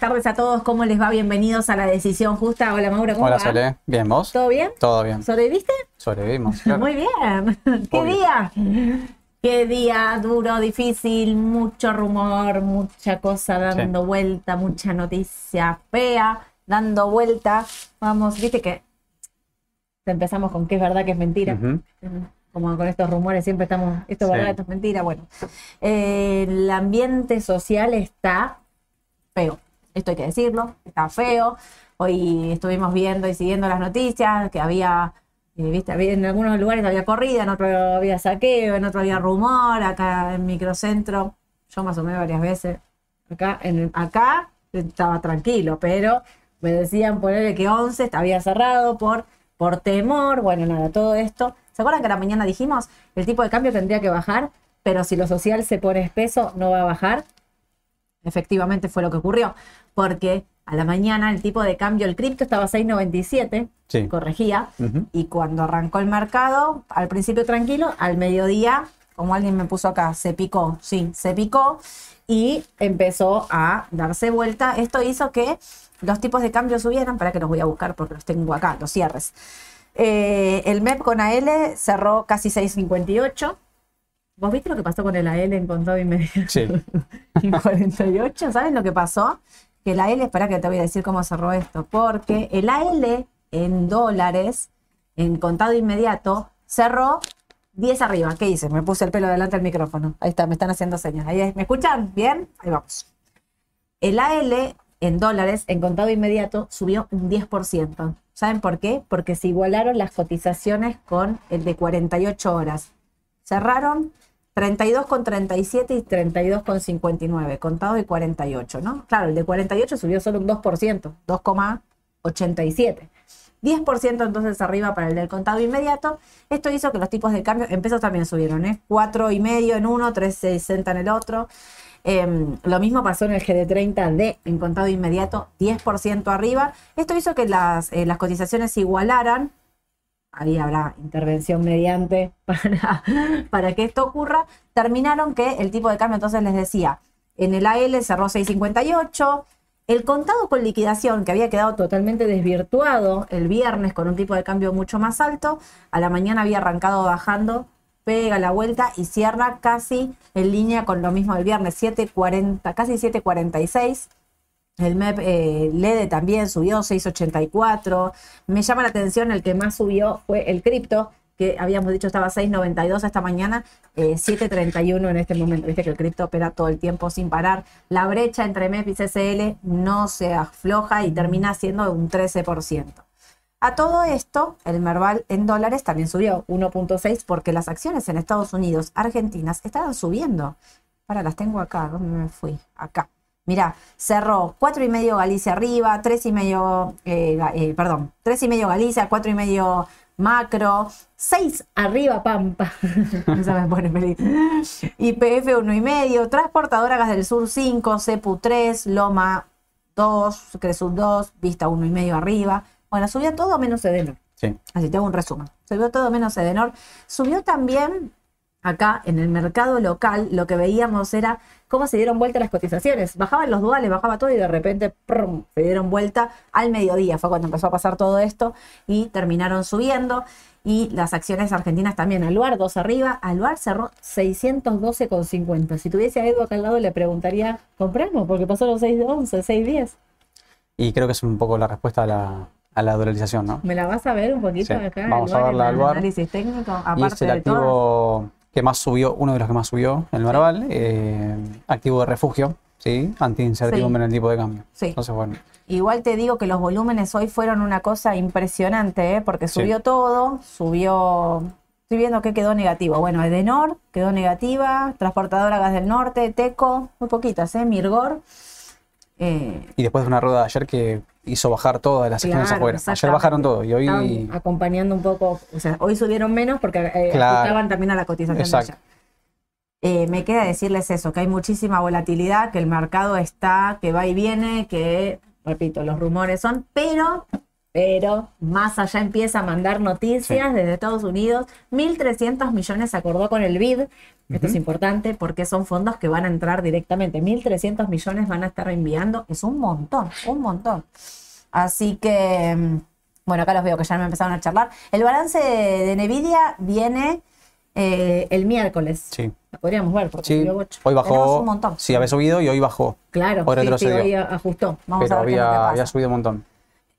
tardes a todos. ¿Cómo les va? Bienvenidos a la decisión justa. Hola Mauro, ¿cómo Hola, va? Sole. Bien, ¿vos? ¿Todo bien? Todo bien. ¿Sobreviviste? Sobrevivimos. claro. Muy bien. ¿Qué Obvio. día? Qué día duro, difícil, mucho rumor, mucha cosa dando Sí. vuelta, mucha noticia fea dando vuelta. Vamos, viste que empezamos con qué es verdad, qué es mentira. Como con estos rumores siempre estamos, esto es Sí. verdad, esto es mentira. Bueno, eh, el ambiente social está feo. Esto hay que decirlo, está feo. Hoy estuvimos viendo y siguiendo las noticias que había, eh, viste, había- en algunos lugares había corrida, en otros había saqueo, en otros había rumor, acá en microcentro, yo me asomé varias veces. Acá, en, acá estaba tranquilo, pero me decían ponerle que 11 había cerrado por, por temor, bueno, nada, todo esto. ¿Se acuerdan que la mañana dijimos el tipo de cambio tendría que bajar, pero si lo social se pone espeso no va a bajar? Efectivamente fue lo que ocurrió, porque a la mañana el tipo de cambio, el cripto estaba a 6.97, Sí. corregía, y cuando arrancó el mercado, al principio tranquilo, al mediodía, como alguien me puso acá, se picó, sí, se picó y empezó a darse vuelta. Esto hizo que los tipos de cambio subieran, para que los voy a buscar porque los tengo acá, los cierres. Eh, el MEP con AL cerró casi 6.58. ¿Vos viste lo que pasó con el AL en contado inmediato? Sí. en 48, ¿saben lo que pasó? Que el AL, espera que te voy a decir cómo cerró esto, porque el AL en dólares, en contado inmediato, cerró 10 arriba. ¿Qué hice? Me puse el pelo delante del micrófono. Ahí está, me están haciendo señas. Ahí, ¿Me escuchan? ¿Bien? Ahí vamos. El AL en dólares, en contado inmediato, subió un 10%. ¿Saben por qué? Porque se igualaron las cotizaciones con el de 48 horas. Cerraron 32,37 y 32,59, contado y 48, ¿no? Claro, el de 48 subió solo un 2%, 2,87. 10% entonces arriba para el del contado inmediato. Esto hizo que los tipos de cambio, en pesos también subieron, ¿eh? 4,5 en uno, 3,60 en el otro. Em, lo mismo pasó en el GD30D en contado inmediato, 10% arriba. Esto hizo que las, eh, las cotizaciones se igualaran. Ahí habrá intervención mediante para, para que esto ocurra. Terminaron que el tipo de cambio, entonces les decía, en el AL cerró 658. El contado con liquidación, que había quedado totalmente desvirtuado el viernes con un tipo de cambio mucho más alto, a la mañana había arrancado bajando, pega la vuelta y cierra casi en línea con lo mismo del viernes, 7.40, casi 7.46. El MEP eh, LEDE también subió 6.84. Me llama la atención, el que más subió fue el cripto, que habíamos dicho estaba 6.92 esta mañana, eh, 7.31 en este momento. Viste que el cripto opera todo el tiempo sin parar. La brecha entre MEP y CCL no se afloja y termina siendo un 13%. A todo esto, el Merval en dólares también subió 1.6 porque las acciones en Estados Unidos, argentinas, estaban subiendo. Para, las tengo acá, ¿dónde me fui? Acá. Mirá, cerró 4,5 Galicia arriba, 3,5, eh, Ga- eh, perdón, 3,5 Galicia, 4,5 Macro, 6 arriba Pampa, Esa me pone feliz. IPF 1,5, Transportadora Gas del Sur 5, CEPU 3, Loma 2, Cresud 2, Vista 1,5 arriba. Bueno, subió todo menos Edenor. Sí. Así te hago un resumen. Subió todo menos Edenor. Subió también acá en el mercado local, lo que veíamos era cómo se dieron vuelta las cotizaciones. Bajaban los duales, bajaba todo y de repente ¡prum! se dieron vuelta al mediodía. Fue cuando empezó a pasar todo esto y terminaron subiendo. Y las acciones argentinas también. Aluar 2 arriba. Aluar cerró 612,50. Si tuviese a Edu acá al lado, le preguntaría: ¿compramos? Porque pasaron 6,11, 6,10. Y creo que es un poco la respuesta a la, a la dolarización, ¿no? ¿Me la vas a ver un poquito Sí, acá? vamos a Aluar, en el Aluar. análisis técnico, Y aparte es el de todas. Que más subió, uno de los que más subió, el Merval, eh, activo de refugio, ¿sí? Anti-incertidumbre en el tipo de cambio. Sí. Entonces, bueno, Igual te digo que los volúmenes hoy fueron una cosa impresionante, ¿eh? porque Sí. subió todo, subió, estoy viendo que quedó negativo. Bueno, Edenor quedó negativa, Transportadora Gas del Norte, Teco, muy poquitas, ¿eh? Mirgor. eh, y después de una rueda de ayer que hizo bajar todas las Claro, afuera. Ayer bajaron todo y hoy... estaban acompañando un poco, o sea, hoy subieron menos porque eh, Claro. también a la cotización de ayer. Eh, me queda decirles eso, que hay muchísima volatilidad, que el mercado está, que va y viene, que, repito, los rumores son, pero Pero más allá empieza a mandar noticias desde Estados Unidos. 1.300 millones se acordó con el BID. Esto es importante porque son fondos que van a entrar directamente. 1.300 millones van a estar enviando. Es un montón, un montón. Así que, mm, bueno, acá los veo que ya me empezaron a charlar. El balance de Nvidia viene eh, el miércoles. Sí. La podríamos ver porque Sí, hoy Tenemos bajó. un montón. Sí, había subido y hoy bajó. Claro, Hoy sí, sí, hoy ajustó. Vamos pero a ver lo había subido un montón.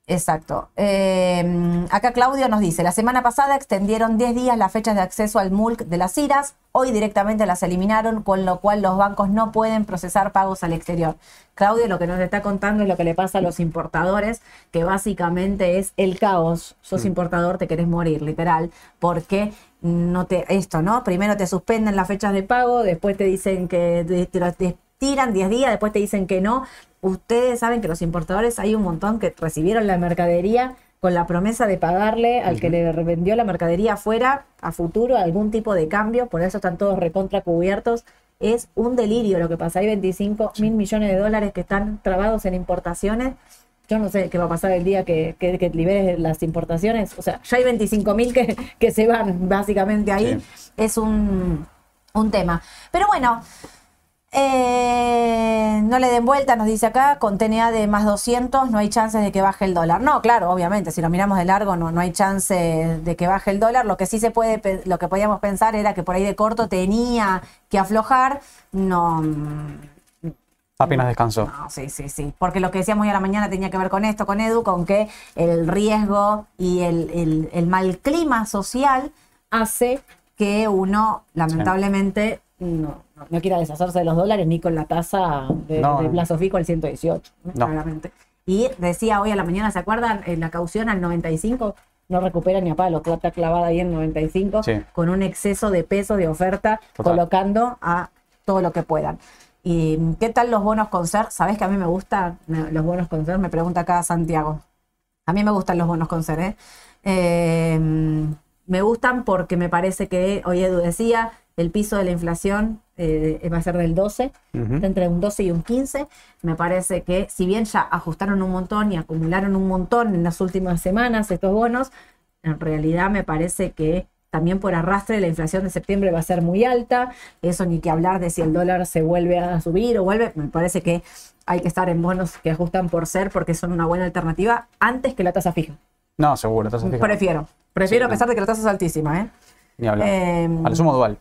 Exacto. Eh, acá Claudio nos dice, la semana pasada extendieron 10 días las fechas de acceso al MULC de las IRAs, hoy directamente las eliminaron, con lo cual los bancos no pueden procesar pagos al exterior. Claudio lo que nos está contando es lo que le pasa a los importadores, que básicamente es el caos. Sos Mm. importador, te querés morir, literal, porque no te, esto, ¿no? Primero te suspenden las fechas de pago, después te dicen que te, te te tiran 10 días, después te dicen que no. Ustedes saben que los importadores hay un montón que recibieron la mercadería con la promesa de pagarle al que le vendió la mercadería afuera a futuro algún tipo de cambio, por eso están todos recontra cubiertos. Es un delirio lo que pasa. Hay 25 mil millones de dólares que están trabados en importaciones. Yo no sé qué va a pasar el día que, que, que liberes las importaciones. O sea, ya hay 25 mil que, que se van básicamente ahí. Sí. Es un, un tema. Pero bueno, eh, no le den vuelta, nos dice acá, con TNA de más 200 no hay chances de que baje el dólar. No, claro, obviamente, si lo miramos de largo no, no hay chance de que baje el dólar. Lo que sí se puede, lo que podíamos pensar era que por ahí de corto tenía que aflojar. No, mm, Apenas descansó. no, sí, sí, sí. Porque lo que decíamos hoy a la mañana tenía que ver con esto, con Edu, con que el riesgo y el, el- el mal clima social hace que uno, lamentablemente, no, no quiera deshacerse de los dólares ni con la tasa de, No, de plazo fijo al 118, ¿no? No. claramente. Y decía hoy a la mañana, ¿se acuerdan? En la caución al 95 no recupera ni a palo, está clavada ahí en 95 Sí. con un exceso de peso de oferta, Total. colocando a todo lo que puedan. ¿Y qué tal los bonos con ser? ¿Sabés que a mí me gustan los bonos con ser? Me pregunta acá Santiago. A mí me gustan los bonos con ser, ¿eh? Eh, me gustan porque me parece que, hoy Edu decía, el piso de la inflación eh, va a ser del 12, Ujú. está entre un 12 y un 15. Me parece que si bien ya ajustaron un montón y acumularon un montón en las últimas semanas estos bonos, en realidad me parece que también por arrastre la inflación de septiembre va a ser muy alta. Eso ni que hablar de si el dólar se vuelve a subir o vuelve. Me parece que hay que estar en bonos que ajustan por ser porque son una buena alternativa antes que la tasa fija. No, seguro. tasa fija. Prefiero. Prefiero Sí, a pesar de que la tasa es altísima, ¿eh? Ni hablar. Eh, Al sumo dual.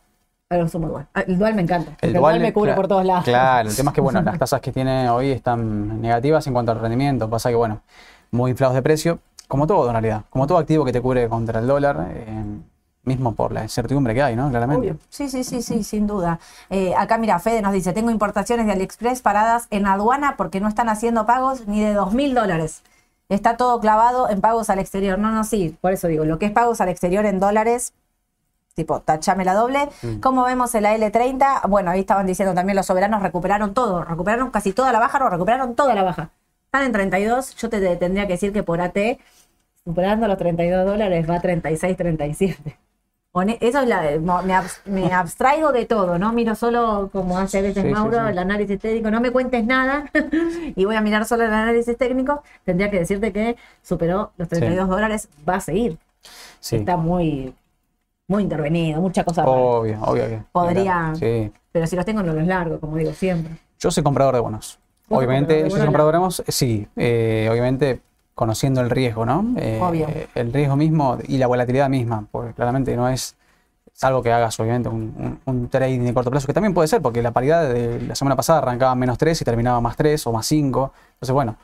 Pero sumo dual. Ah, El dual me encanta. El dual, me cubre por todos lados. Claro, el tema es que, bueno, las tasas que tiene hoy están negativas en cuanto al rendimiento. Pasa que, bueno, muy inflados de precio, como todo en realidad. Como todo activo que te cubre contra el dólar, eh, mismo por la incertidumbre que hay, ¿no? Claramente. Obvio. Sí, sí, sí, sí, sin duda. Eh, acá, mira, Fede nos dice, tengo importaciones de AliExpress paradas en aduana porque no están haciendo pagos ni de dos mil dólares. Está todo clavado en pagos al exterior. No, no, sí, por eso digo, lo que es pagos al exterior en dólares, tipo, tachame la doble. ¿Cómo vemos el AL30? Bueno, ahí estaban diciendo también los soberanos recuperaron todo, recuperaron casi toda la baja, no, recuperaron toda la baja. Están en 32, yo te, te tendría que decir que por AT, superando los 32 dólares, va a 36, 37. Hone- Eso es la, me, abs- me abstraigo de todo, ¿no? Miro solo, como hace a veces Sí, Mauro, sí. el análisis técnico, no me cuentes nada y voy a mirar solo el análisis técnico. Tendría que decirte que superó los 32 dólares, va a seguir. Está muy, muy intervenido, mucha cosa. Obvio, obvio que. Podría- Sí. Pero si los tengo, no los largo, como digo siempre. Yo soy comprador de bonos. ¿Vos sos Obviamente, comprador de yo soy comprador de bonos, sí. eh, obviamente, conociendo el riesgo, ¿no? Eh, Obvio. El riesgo mismo y la volatilidad misma, porque claramente no es. Salvo que hagas, obviamente, un, un, un trading de corto plazo, que también puede ser, porque la paridad de la semana pasada arrancaba en menos 3 y terminaba más 3 o más 5. Entonces, bueno,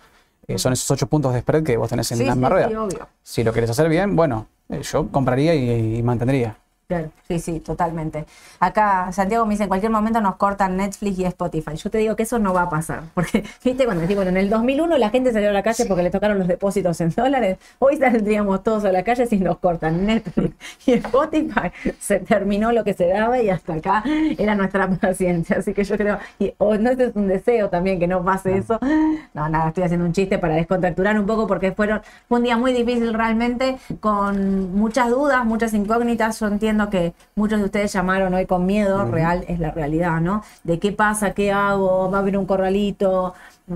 eh, son esos 8 puntos de spread que vos tenés en Sí, la sí, rueda. sí, obvio. Si lo querés hacer bien, bueno, eh, yo compraría y, y mantendría. Claro, sí, sí, totalmente. Acá Santiago me dice, en cualquier momento nos cortan Netflix y Spotify. Yo te digo que eso no va a pasar. Porque, viste, cuando decís, bueno, en el 2001 la gente salió a la calle porque le tocaron los depósitos en dólares. Hoy saldríamos todos a la calle si nos cortan Netflix y Spotify. Se terminó lo que se daba y hasta acá era nuestra paciencia. Así que yo creo, y, o no este es un deseo también que no pase eso. No, nada, estoy haciendo un chiste para descontracturar un poco porque fueron, fue un día muy difícil realmente, con muchas dudas, muchas incógnitas. Yo entiendo entiendo que muchos de ustedes llamaron hoy con miedo, real es la realidad, ¿no? De qué pasa, qué hago, va a haber un corralito.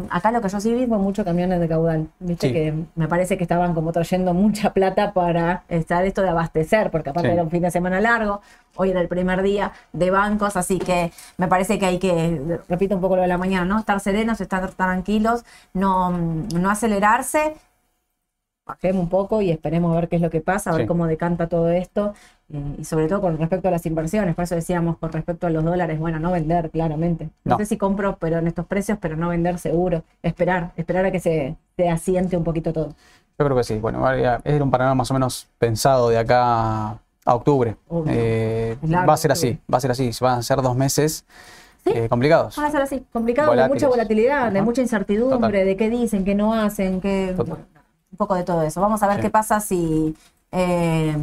Acá lo que yo sí vi fue muchos camiones de caudal, viste Sí. que me parece que estaban como trayendo mucha plata para estar esto de abastecer, porque aparte Sí. era un fin de semana largo, hoy era el primer día de bancos, así que me parece que hay que, repito un poco lo de la mañana, ¿no? Estar serenos, estar tranquilos, no, no acelerarse bajemos un poco y esperemos a ver qué es lo que pasa, a ver Sí. cómo decanta todo esto eh, y sobre todo con respecto a las inversiones. Por eso decíamos con respecto a los dólares, bueno, no vender claramente. No, No. sé si compro pero en estos precios, pero no vender seguro. Esperar, esperar a que se, se asiente un poquito todo. Yo creo que sí. Bueno, era era un panorama más o menos pensado de acá a octubre. Eh, Es largo, va a ser octubre. así, va a ser así. Van a ser dos meses Sí. eh, complicados. Van a ser así, complicado, de mucha volatilidad, de mucha incertidumbre, Total. de qué dicen, qué no hacen, qué... Total. Un poco de todo eso. Vamos a ver Sí. qué pasa si... eh,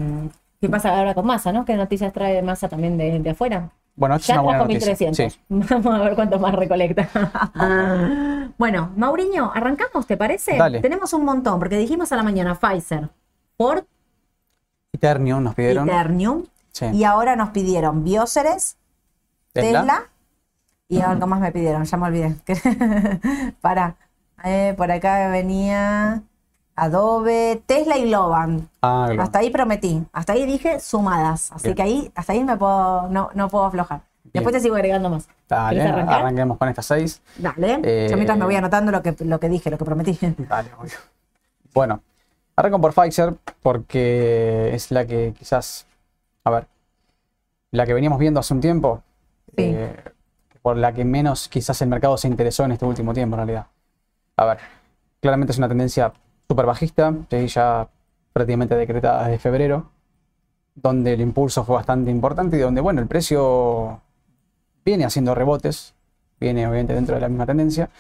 ¿Qué pasa ahora con Massa, no? ¿Qué noticias trae Massa también de, de afuera? Bueno, esto es Ya una buena noticia. 1300. Sí. Vamos a ver cuánto más recolecta. bueno, Mauriño, arrancamos, ¿te parece? Dale. Tenemos un montón, porque dijimos a la mañana Pfizer, Ford, Eternium nos pidieron. Eternium, Sí. y ahora nos pidieron Bioceres, Tesla. Tesla, y algo más me pidieron, ya me olvidé. Para, por acá venía Adobe, Tesla y Globan. Ah, claro. Hasta ahí prometí, hasta ahí dije sumadas, así Bien. que ahí, hasta ahí me puedo, no, no puedo aflojar. Después te sigo agregando más. Dale, arranquemos con estas seis. Dale. Eh, Yo mientras me voy anotando lo que, lo que dije, lo que prometí. Dale, obvio. Bueno, arranco por Pfizer porque es la que quizás, a ver, la que veníamos viendo hace un tiempo, Sí. eh, por la que menos quizás el mercado se interesó en este último tiempo en realidad. A ver, claramente es una tendencia súper bajista, ¿sí? ya prácticamente decretada desde febrero, donde el impulso fue bastante importante y donde, bueno, el precio viene haciendo rebotes, viene obviamente dentro de la misma tendencia.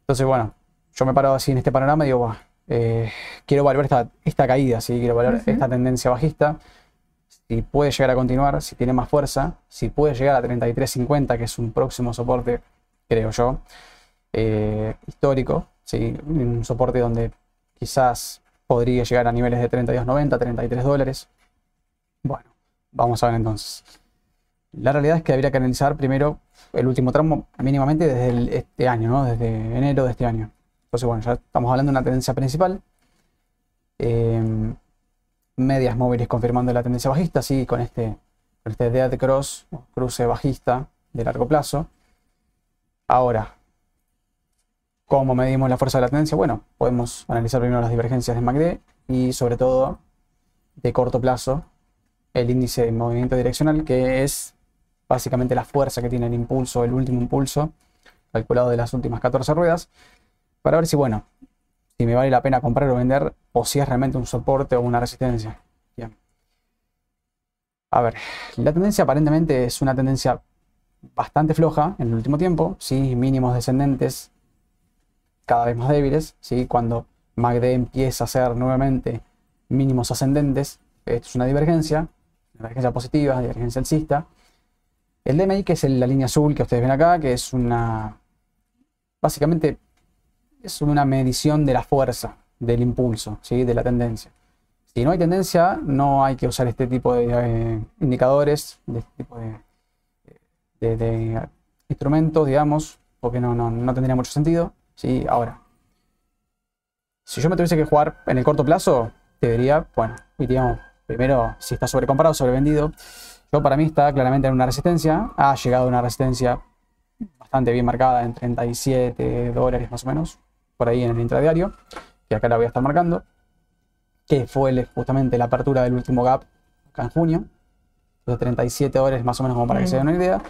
Entonces, bueno, yo me paro así en este panorama y digo, "Buah, eh, quiero evaluar esta, esta caída, ¿sí? quiero Ujú. esta tendencia bajista, si puede llegar a continuar, si tiene más fuerza, si puede llegar a 33.50, que es un próximo soporte, creo yo, eh, histórico, ¿sí? un soporte donde quizás podría llegar a niveles de 32.90, 33 dólares. Bueno, vamos a ver entonces. La realidad es que habría que analizar primero el último tramo mínimamente desde este año, ¿no? Desde enero de este año. Entonces, bueno, ya estamos hablando de una tendencia principal. Eh, medias móviles confirmando la tendencia bajista, sí, con este, con este dead cross, cruce bajista de largo plazo. Ahora, ¿cómo medimos la fuerza de la tendencia? Bueno, podemos analizar primero las divergencias de MACD y sobre todo de corto plazo el índice de movimiento direccional, que es básicamente la fuerza que tiene el impulso, el último impulso, calculado de las últimas 14 ruedas, para ver si, bueno, si me vale la pena comprar o vender, o si es realmente un soporte o una resistencia. Bien. A ver, la tendencia aparentemente es una tendencia bastante floja en el último tiempo, sí, mínimos descendentes cada vez más débiles, sí, cuando MACD empieza a hacer nuevamente mínimos ascendentes, esto es una divergencia, divergencia positiva, divergencia alcista. El DMI, que es la línea azul que ustedes ven acá, que es una, básicamente, es una medición de la fuerza, del impulso, ¿sí? de la tendencia. Si no hay tendencia, no hay que usar este tipo de eh, indicadores, de este tipo de, de- de instrumentos, digamos, porque no, no, no tendría mucho sentido. ¿Sí? Ahora, si yo me tuviese que jugar en el corto plazo, debería, bueno, digamos, primero si está sobrecomprado sobrevendido. Yo para mí está claramente en una resistencia. Ha llegado a una resistencia bastante bien marcada en 37 dólares más o menos, por ahí en el intradiario, que acá la voy a estar marcando, que fue justamente la apertura del último gap acá en junio. Entonces 37 dólares más o menos como para que se den una idea.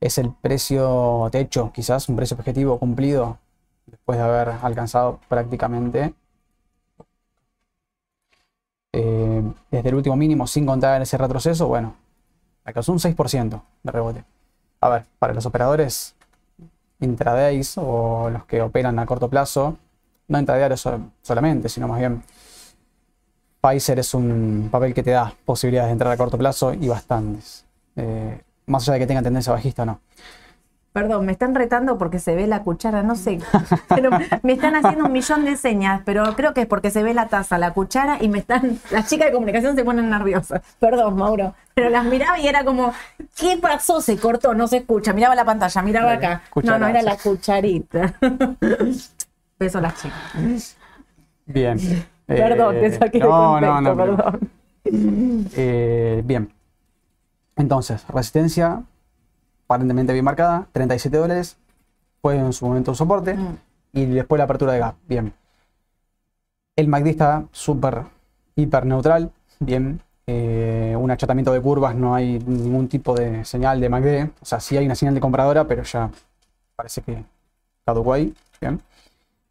Es el precio techo, quizás un precio objetivo cumplido después de haber alcanzado prácticamente eh, desde el último mínimo sin contar ese retroceso, bueno, alcanzó un 6% de rebote. A ver, para los operadores intradays o los que operan a corto plazo, no intradiarios so- solamente, sino más bien Pfizer es un papel que te da posibilidades de entrar a corto plazo y bastantes. Eh, más allá de que tenga tendencia bajista o no. Perdón, me están retando porque se ve la cuchara, no sé. Pero me están haciendo un millón de señas, pero creo que es porque se ve la taza, la cuchara y me están. Las chicas de comunicación se ponen nerviosas. Perdón, Mauro. Pero las miraba y era como, ¿qué pasó? Se cortó, no se escucha. Miraba la pantalla, miraba acá. no, no, era la cucharita. Beso a las chicas. Bien. Perdón, te Eh, saqué de no, contexto, no, no, perdón. Eh, bien. Entonces, resistencia aparentemente bien marcada, 37 dólares. Fue en su momento un soporte. Mm. Y después la apertura de gap. Bien. El MACD está súper, hiper neutral. Bien. Eh, un achatamiento de curvas, no hay ningún tipo de señal de MACD. O sea, sí hay una señal de compradora, pero ya parece que caducó ahí. Bien.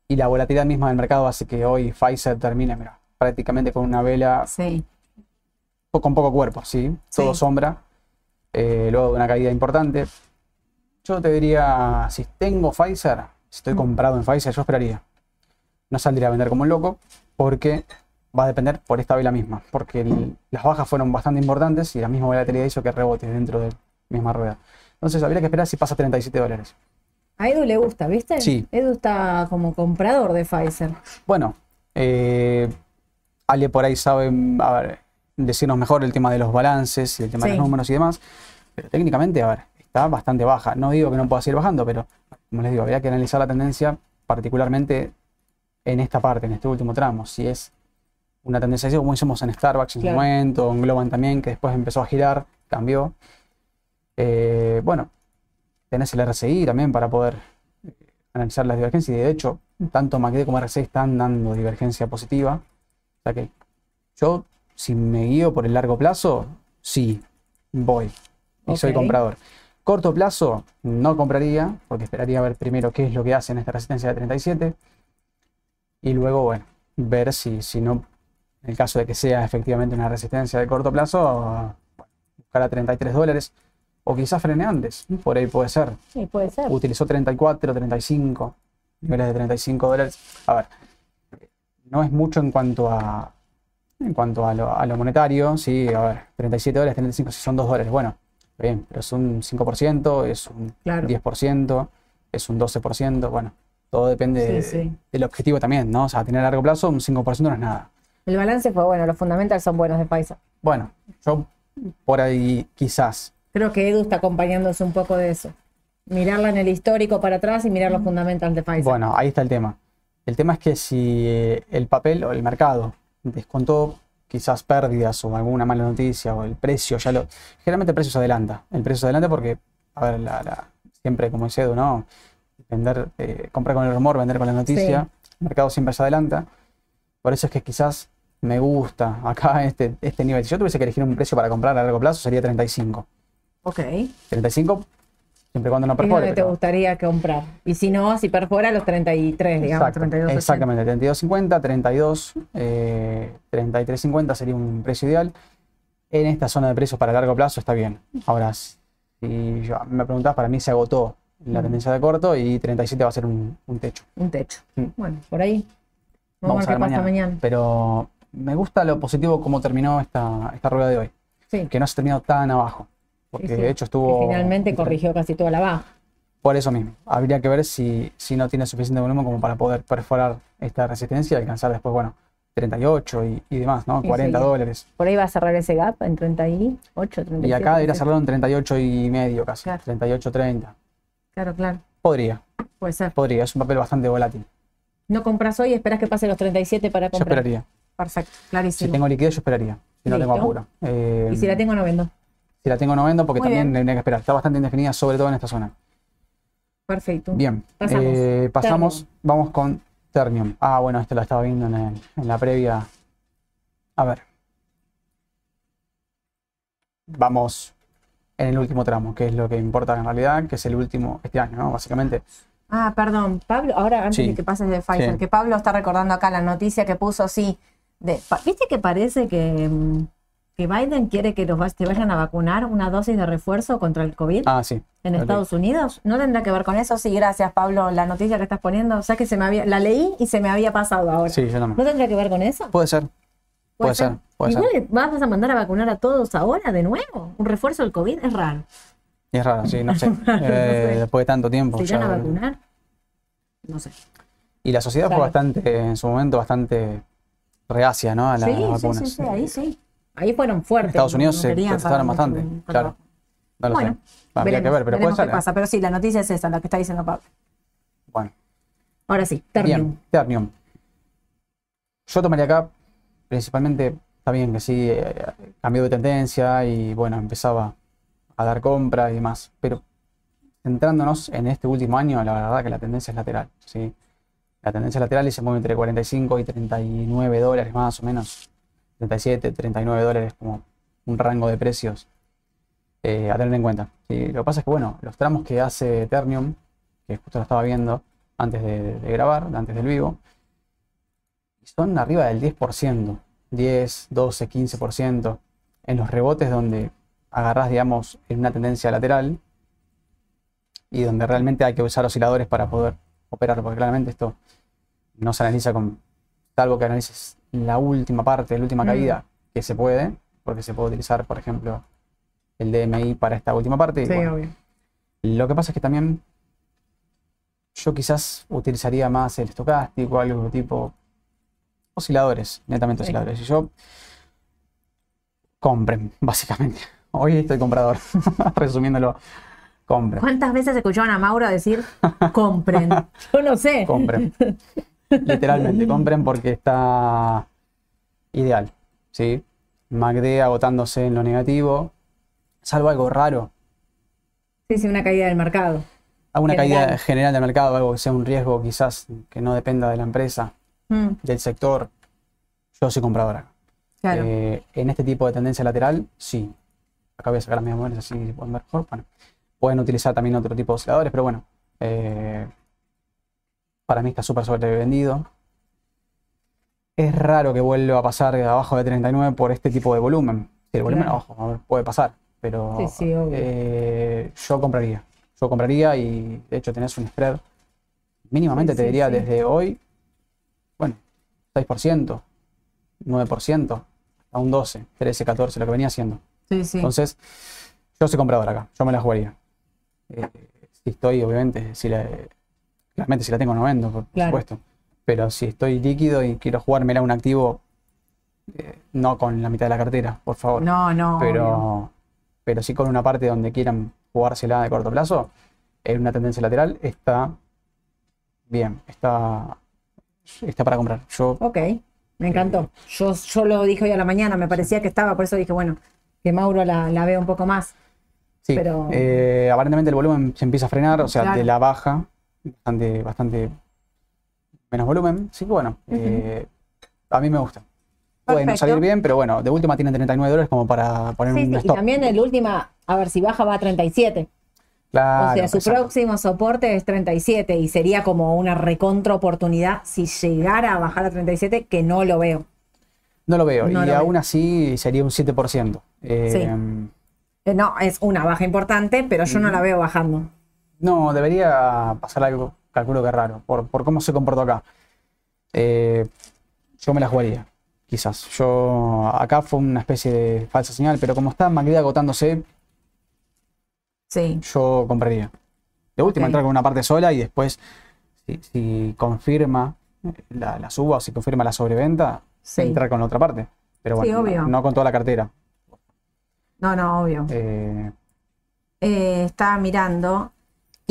Y la volatilidad misma del mercado hace que hoy Pfizer termine, mira, prácticamente con una vela Sí, con poco cuerpo, ¿sí? Todo Sí. sombra. Eh, luego de una caída importante. Yo te diría, si tengo Pfizer, si estoy comprado en Pfizer, yo esperaría. No saldría a vender como un loco porque va a depender por esta vela misma. Porque el- las bajas fueron bastante importantes y la misma volatilidad hizo que rebote dentro de la misma rueda. Entonces habría que esperar si pasa 37 dólares. a Edu le gusta, ¿viste? Sí. Edu está como comprador de Pfizer. Bueno, eh, Ale por ahí sabe a ver, decirnos mejor el tema de los balances y el tema de los números y demás. Pero técnicamente, a ver, está bastante baja. No digo que no pueda seguir bajando, pero como les digo, habría que analizar la tendencia, particularmente en esta parte, en este último tramo. Si es una tendencia así, como hicimos en Starbucks en Claro. su momento, en Globan también, que después empezó a girar, cambió. Eh, bueno, tenés el RSI también para poder eh, analizar las divergencias. Y de hecho, tanto MACD como RSI están dando divergencia positiva. O sea que yo, si me guío por el largo plazo, sí, voy. Y soy comprador. Corto plazo, no compraría, porque esperaría ver primero qué es lo que hace en esta resistencia de 37. Y luego, bueno, ver si, si no, en el caso de que sea efectivamente una resistencia de corto plazo, buscar a 33 dólares. O quizás frene antes, por ahí puede ser Sí, puede ser. utilizó 34, 35, niveles de 35 dólares. A ver, no es mucho en cuanto a en cuanto a lo, a lo monetario, sí, a ver, 37 dólares, 35 si son 2 dólares, bueno, bien, pero es un 5%, es un Claro. 10%, es un 12%, bueno, todo depende Sí, de- sí. del objetivo también, ¿no? O sea, tener a largo plazo un 5% no es nada. El balance fue bueno, los fundamentals son buenos de Pfizer. Bueno, yo por ahí quizás Creo que Edu está acompañándose un poco de eso. Mirarla en el histórico para atrás y mirar los fundamentals de Pfizer. Bueno, ahí está el tema. El tema es que si el papel o el mercado descontó quizás pérdidas o alguna mala noticia o el precio, ya lo. Generalmente el precio se adelanta. El precio se adelanta porque, a ver, la- la- siempre como dice Edu, ¿no? Vender, eh, comprar con el rumor, vender con la noticia. El mercado siempre se adelanta. Por eso es que quizás me gusta acá este, este nivel. Si yo tuviese que elegir un precio para comprar a largo plazo, sería 35. ok. 35, siempre cuando no Es perfore. donde te gustaría comprar. Y si no, si perfora los 33, digamos, Exacto, 32. exactamente, 32.50, 32, eh, 33.50 sería un precio ideal. En esta zona de precios para largo plazo está bien. Ahora, si yo- me preguntás, para mí se agotó la tendencia de corto y 37 va a ser un, un techo. Un techo. Mm. Bueno, por ahí. Vamos, a ver qué pasa mañana. Pero me gusta lo positivo como terminó esta, esta rueda de hoy. Sí. Que no se terminó tan abajo. Porque Sí, sí. de hecho estuvo... Que finalmente corrigió casi toda la baja. Por eso mismo. Habría que ver si, si no tiene suficiente volumen como para poder perforar esta resistencia y alcanzar después, bueno, 38 y, y demás, ¿no? Y 40 seguir. dólares. Por ahí va a cerrar ese gap en 38, 37. Y acá debería cerrarlo en 38 y medio casi. Claro. 38, 30. Claro, claro. Podría, Puede ser. podría. Es un papel bastante volátil. No compras hoy, esperas que pase los 37 para Yo comprar. esperaría. Perfecto, Si clarísimo. tengo liquidez, yo esperaría. Si no tengo apuro. Eh, Y si la tengo, no vendo. Si la tengo, no vendo porque Muy también bien. que esperar. Está bastante indefinida, sobre todo en esta zona. Perfecto. Bien. Pasamos. Eh, pasamos. Vamos con Ternium. Ah, bueno, esto lo estaba viendo en, el- en la previa. A ver. Vamos en el último tramo, que es lo que importa en realidad, que es el último este año, ¿no? Básicamente. Ah, perdón, Pablo, ahora antes Sí. de que pases de Pfizer, Sí. que Pablo está recordando acá la noticia que puso, sí, de, ¿viste que parece que, mm, que Biden quiere que los te vayan a vacunar una dosis de refuerzo contra el COVID Ah, sí. en. Estados Unidos? ¿No tendrá que ver con eso? Sí, gracias Pablo, la noticia que estás poniendo, o sea que se me había, la leí y se me había pasado ahora. Sí, yo también. ¿No tendrá que ver con eso? Puede ser. Puede ser, puede Igual ser. vas a mandar a vacunar a todos ahora de nuevo. Un refuerzo del COVID es raro. Y es raro, sí, no sé. Eh, Después de tanto tiempo. ¿Se ya- a vacunar? No sé. Y la sociedad Claro. fue bastante, en su momento, bastante reacia, ¿no? A las sí, sí, vacunas. sí, sí, ahí sí. Ahí fueron fuertes. Estados Unidos no se protestaron bastante, claro. No lo Bueno, sé. Habría que ver, pero puede ser. qué ¿eh? pasa. Pero sí, la noticia es esa, la que está diciendo Pablo. Bueno, Ahora sí, Ternium. Ternium. Yo tomaría acá, principalmente, está bien que sí, eh, cambió de tendencia y bueno, empezaba a dar compra y demás, pero centrándonos en este último año, la verdad que la tendencia es lateral, ¿sí? La tendencia lateral y se mueve entre 45 y 39 dólares más o menos, 37, 39 dólares como un rango de precios eh, a tener en cuenta. ¿sí? Lo que pasa es que, bueno, los tramos que hace Eternium, que justo lo estaba viendo antes de, grabar, antes del vivo, son arriba del 10%, 10, 12, 15%, en los rebotes donde agarrás, digamos, en una tendencia lateral y donde realmente hay que usar osciladores para poder operar, porque claramente esto no se analiza con, salvo que analices la última parte, la última Mm. caída, que se puede, porque se puede utilizar, por ejemplo, el DMI para esta última parte. Sí, bueno, obvio. lo que pasa es que también yo quizás utilizaría más el estocástico, algo tipo osciladores, netamente Sí. osciladores. Y yo compren, básicamente. Hoy estoy comprador, resumiéndolo, compren, ¿Cuántas veces escucharon a Mauro decir compren? Yo no sé. compren. Literalmente, compren porque está ideal, ¿sí? MACD agotándose en lo negativo, salvo algo raro, Sí, sí, una caída del mercado. alguna General. caída general del mercado, algo que sea un riesgo quizás que no dependa de la empresa, Mm, del sector, yo soy compradora. claro. Eh, en este tipo de tendencia lateral, sí. Acá voy a sacar las mismas así pueden ver mejor. Bueno, pueden utilizar también otro tipo de osciladores, pero bueno, eh, para mí está súper sobrevendido. Es raro que vuelva a pasar abajo de 39 por este tipo de volumen. Si el volumen, Claro. ojo, puede pasar, pero Sí, sí, obvio. eh, yo compraría. Yo compraría y de hecho tenés un spread. Mínimamente Sí, te diría desde hoy, bueno, 6%, 9%, a un 12, 13, 14, lo que venía haciendo. sí, sí. Entonces, yo soy comprador acá, yo me la jugaría. Eh, si estoy, obviamente, si la, claramente si la tengo no vendo, por Claro. supuesto. Pero si estoy líquido y quiero jugármela un activo, eh, no con la mitad de la cartera, por favor. no, no. obvio. pero, pero sí con una parte donde quieran jugársela de corto plazo, en una tendencia lateral, está bien, está, está para comprar. Yo Ok, me encantó. Yo, yo lo dije hoy a la mañana, me parecía que estaba, por eso dije, bueno, que Mauro la, la vea un poco más. Sí, Pero- eh, aparentemente el volumen se empieza a frenar, o sea, Claro. de la baja, bastante, bastante menos volumen. Sí que bueno, eh, a mí me gusta. Puede no salir bien, pero bueno, de última tienen 39 dólares como para poner Sí, un sí, y stop. también el última, a ver si baja va a 37. Claro, o sea, su exacto. próximo soporte es 37 y sería como una recontra oportunidad si llegara a bajar a 37, que no lo veo. No lo veo, No y lo aún veo. así sería un 7%. Eh, Eh, No, es una baja importante, pero yo no la veo bajando. No, debería pasar algo, calculo que raro, por, por cómo se comportó acá. Eh, yo me la jugaría, quizás. Yo, acá fue una especie de falsa señal, pero como está MACD agotándose, Sí, yo compraría. De última, Ok. entrar con una parte sola y después, si, si confirma la, la suba o si confirma la sobreventa, Sí. entrar con la otra parte. Pero Sí, bueno, no- obvio. no, con toda la cartera. no, no, obvio. Eh, Eh, estaba mirando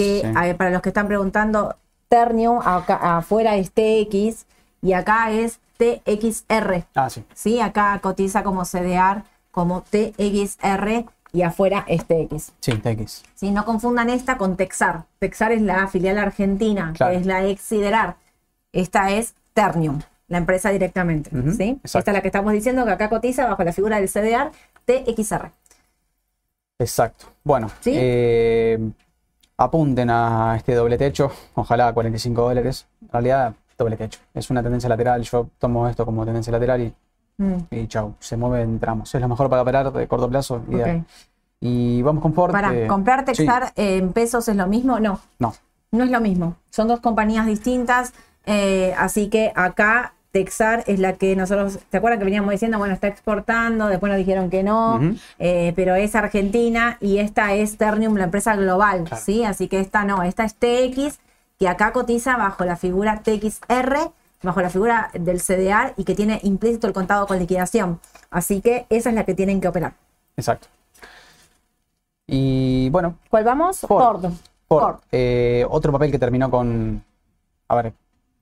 que, Sí. a ver, para los que están preguntando, Ternium acá, afuera es TX y acá es TXR. ah, sí, ¿sí? Acá cotiza como CDR, como TXR y afuera es TX. sí, TX. ¿sí? No confundan esta con Texar. Texar es la filial argentina, Claro. que es la ex Siderar. Esta es Ternium, la empresa directamente. ¿sí? exacto. Esta es la que estamos diciendo que acá cotiza bajo la figura del CDR TXR. Exacto. Bueno, ¿Sí? eh, apunten a este doble techo, ojalá a 45 dólares. En realidad, doble techo. Es una tendencia lateral. Yo tomo esto como tendencia lateral y, Mm, y chau, se mueve en tramos. Es lo mejor para operar de corto plazo. ideal. ok. Y vamos con Ford. Para eh, comprar sí, Texar en pesos es lo mismo, no. no, No es lo mismo. Son dos compañías distintas. eh, así que acá Texar es la que nosotros, ¿te acuerdan que veníamos diciendo, bueno, está exportando, después nos dijeron que no, eh, pero es Argentina y esta es Ternium, la empresa global, Claro. ¿sí? Así que esta no, esta es TX, que acá cotiza bajo la figura TXR, bajo la figura del CDR y que tiene implícito el contado con liquidación. Así que esa es la que tienen que operar. Exacto. Y bueno, ¿Cuál vamos? Ford. Ford. Ford, Ford. eh, otro papel que terminó con, a ver,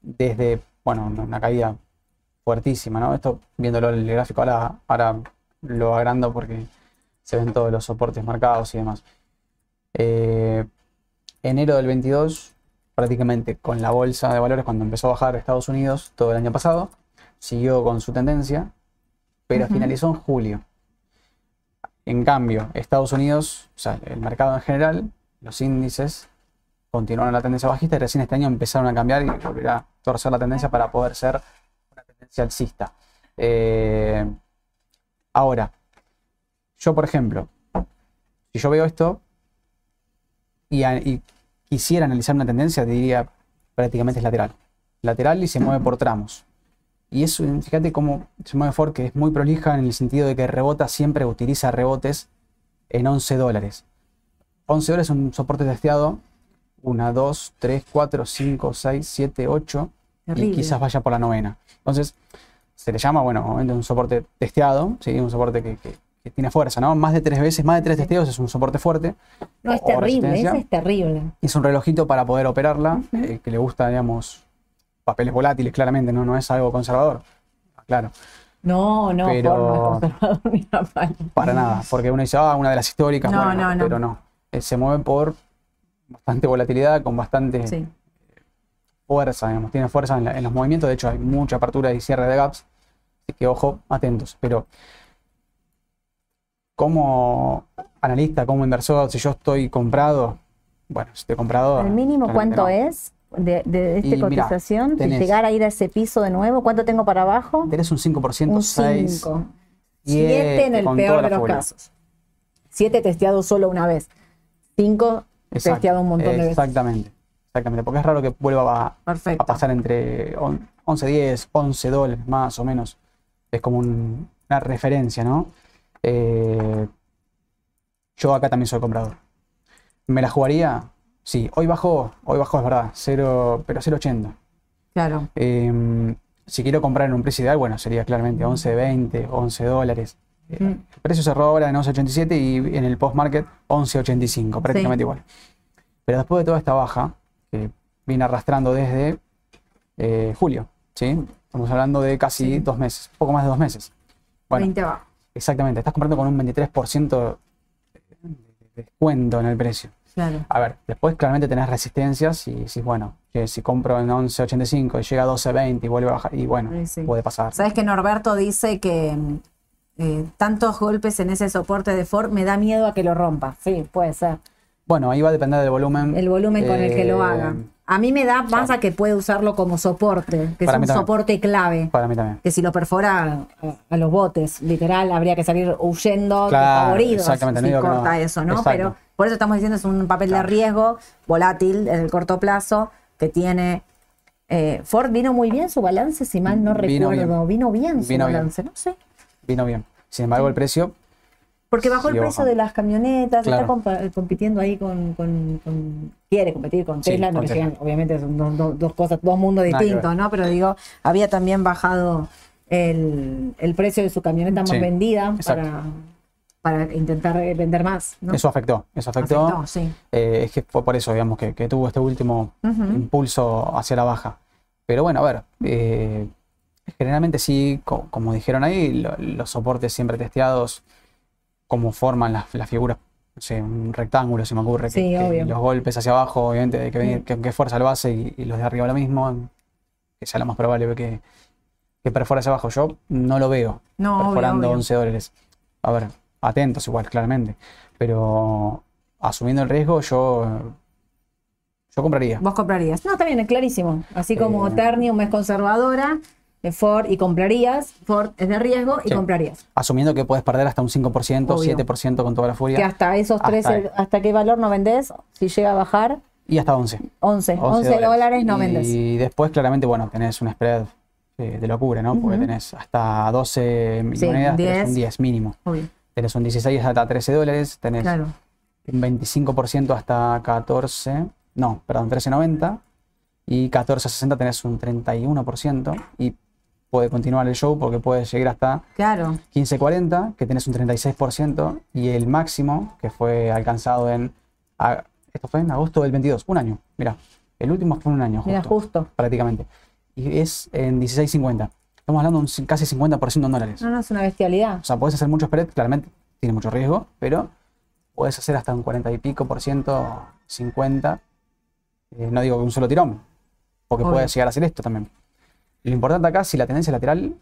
desde, bueno, una caída fuertísima, ¿no? Esto viéndolo en el gráfico, ahora, ahora lo agrando porque se ven todos los soportes marcados y demás. Eh, enero del 22, prácticamente con la bolsa de valores cuando empezó a bajar Estados Unidos todo el año pasado, siguió con su tendencia, pero finalizó en julio. En cambio, Estados Unidos, o sea, el mercado en general, los índices continuaron la tendencia bajista y recién este año empezaron a cambiar y volver a torcer la tendencia para poder ser una tendencia alcista. Eh, ahora, yo por ejemplo, si yo veo esto y, quisiera analizar una tendencia, diría prácticamente es lateral. Lateral y se mueve por tramos. Y eso, fíjate cómo se mueve Ford, que es muy prolija en el sentido de que rebota siempre, utiliza rebotes en 11 dólares. 11 dólares es un soporte testeado. 1, 2, 3, 4, 5, 6, 7, 8. Y quizás vaya por la novena. Entonces, se le llama, bueno, obviamente un soporte testeado, ¿sí? un soporte que, que- que tiene fuerza, ¿no? Más de tres veces, más de tres testeos es un soporte fuerte. No, es terrible, esa es terrible. Es un relojito para poder operarla, eh, que le gusta, digamos, papeles volátiles, claramente, no, no es algo conservador. Claro, No, no, Pero- conservador ni para nada, porque uno dice, ah, una de las históricas, No, bueno, no, no. pero no. Eh, se mueve por bastante volatilidad, con bastante Sí. fuerza, digamos, tiene fuerza en, la- en los movimientos, de hecho hay mucha apertura y cierre de gaps, así que ojo, atentos, pero como analista, como inversor, si yo estoy comprado, bueno, si estoy comprado... ¿El mínimo cuánto no. es de, de esta cotización? Si tenés- llegar a ir a ese piso de nuevo, ¿cuánto tengo para abajo? Tenés un 5%, Un 6, 5. 7 en el peor de los casos. 7 testeado solo una vez. 5 Exacto, testeado un montón de veces. Exactamente, exactamente, porque es raro que vuelva a, a pasar entre on- 11, 10, 11 dólares más o menos. Es como un- una referencia, ¿no? Eh, yo acá también soy comprador. ¿Me la jugaría? Sí, hoy bajó, hoy bajó, es verdad, cero, pero 0,80. Claro. Eh, si quiero comprar en un precio ideal, bueno, sería claramente 11, 20, 11 dólares. Eh, Mm. El precio cerró ahora en 11.87 y en el post-market 11.85, prácticamente Sí. igual. Pero después de toda esta baja, que viene arrastrando desde eh, julio, ¿sí? Estamos hablando de casi Sí. dos meses, poco más de dos meses. Bueno, 20 abajo. exactamente, estás comprando con un 23% de descuento en el precio. Claro. A ver, después claramente tenés resistencias y decís, bueno, que si compro en 11.85 y llega a 12.20 y vuelve a bajar, y bueno, Sí, sí. puede pasar. Sabes que Norberto dice que mm, eh, tantos golpes en ese soporte de Ford me da miedo a que lo rompa. Sí, puede ser. Bueno, ahí va a depender del volumen. El volumen con el que lo Eh, haga. A mí me da más claro. a que puede usarlo como soporte, que es un también. soporte clave. Para mí también. Que si lo perfora a, los botes, literal, habría que salir huyendo Claro, favoridos exactamente, si corta no. eso, ¿no? Exacto. Pero por eso estamos diciendo es un papel de riesgo volátil en el corto plazo que tiene. eh, Ford vino muy bien su balance, si mal no Vino recuerdo. bien. Vino bien su Vino bien. balance, no sé. Vino bien. Sin embargo, el precio, Porque bajó el precio bajando. de las camionetas, Claro. está compa- compitiendo ahí con, con- con- Quiere competir con Sí, Tesla, no con le Tesla. llegan, obviamente son dos, dos- dos cosas, dos mundos distintos. ¿no? Pero digo, había también bajado el, el precio de su camioneta más Sí, vendida para, para intentar vender más, ¿no? eso afectó. Eso afectó. Afectó, sí. Eh, es que fue por eso, digamos, que, que tuvo este último impulso hacia la baja. Pero bueno, a ver, eh, generalmente sí, co- como dijeron ahí, lo- los soportes siempre testeados, cómo forman las, las figuras, no sé, un rectángulo se me ocurre, que, Sí, que obvio. los golpes hacia abajo, obviamente hay que venir, Mm. que, que fuerza el base y, y los de arriba lo mismo, que sea lo más probable que, que perfora hacia abajo. Yo no lo veo No, obvio, perforando obvio. 11 dólares. A ver, atentos igual, claramente. Pero asumiendo el riesgo, yo, yo compraría. Vos comprarías. No, está bien, es clarísimo. Así como Eh. Ternium es conservadora, eh, Ford y comprarías, Ford es de riesgo y Sí. comprarías. Asumiendo que puedes perder hasta un 5%, Obvio. 7% con toda la Que furia. hasta esos Hasta tres, ahí. ¿hasta qué valor no vendés? Si llega a bajar, Y hasta 11. 11, 11, dólares no vendes. Y después, claramente, bueno, tenés un spread eh, de locura, ¿no? Porque Ujú. tenés hasta 12 Sí, monedas, tenés 10. un 10 mínimo. Obvio. Tenés un 16 hasta 13 dólares, tenés Claro. un 25% hasta 14, no, perdón, 13.90 y 14.60 tenés un 31% y puede continuar el show porque puede llegar hasta Claro. 15.40 que tenés un 36% y el máximo que fue alcanzado en, a- esto fue en agosto del 22, un año, mira, el último fue un año Mira, justo, prácticamente y es en 16.50. Estamos hablando de un casi 50% en dólares. No, no, es una bestialidad. O sea, puedes hacer mucho spread, claramente tiene mucho riesgo, pero puedes hacer hasta un 40 y pico por ciento, 50. eh, no digo que un solo tirón, porque Obvio. puede llegar a hacer esto también. Lo importante acá, si la tendencia es lateral,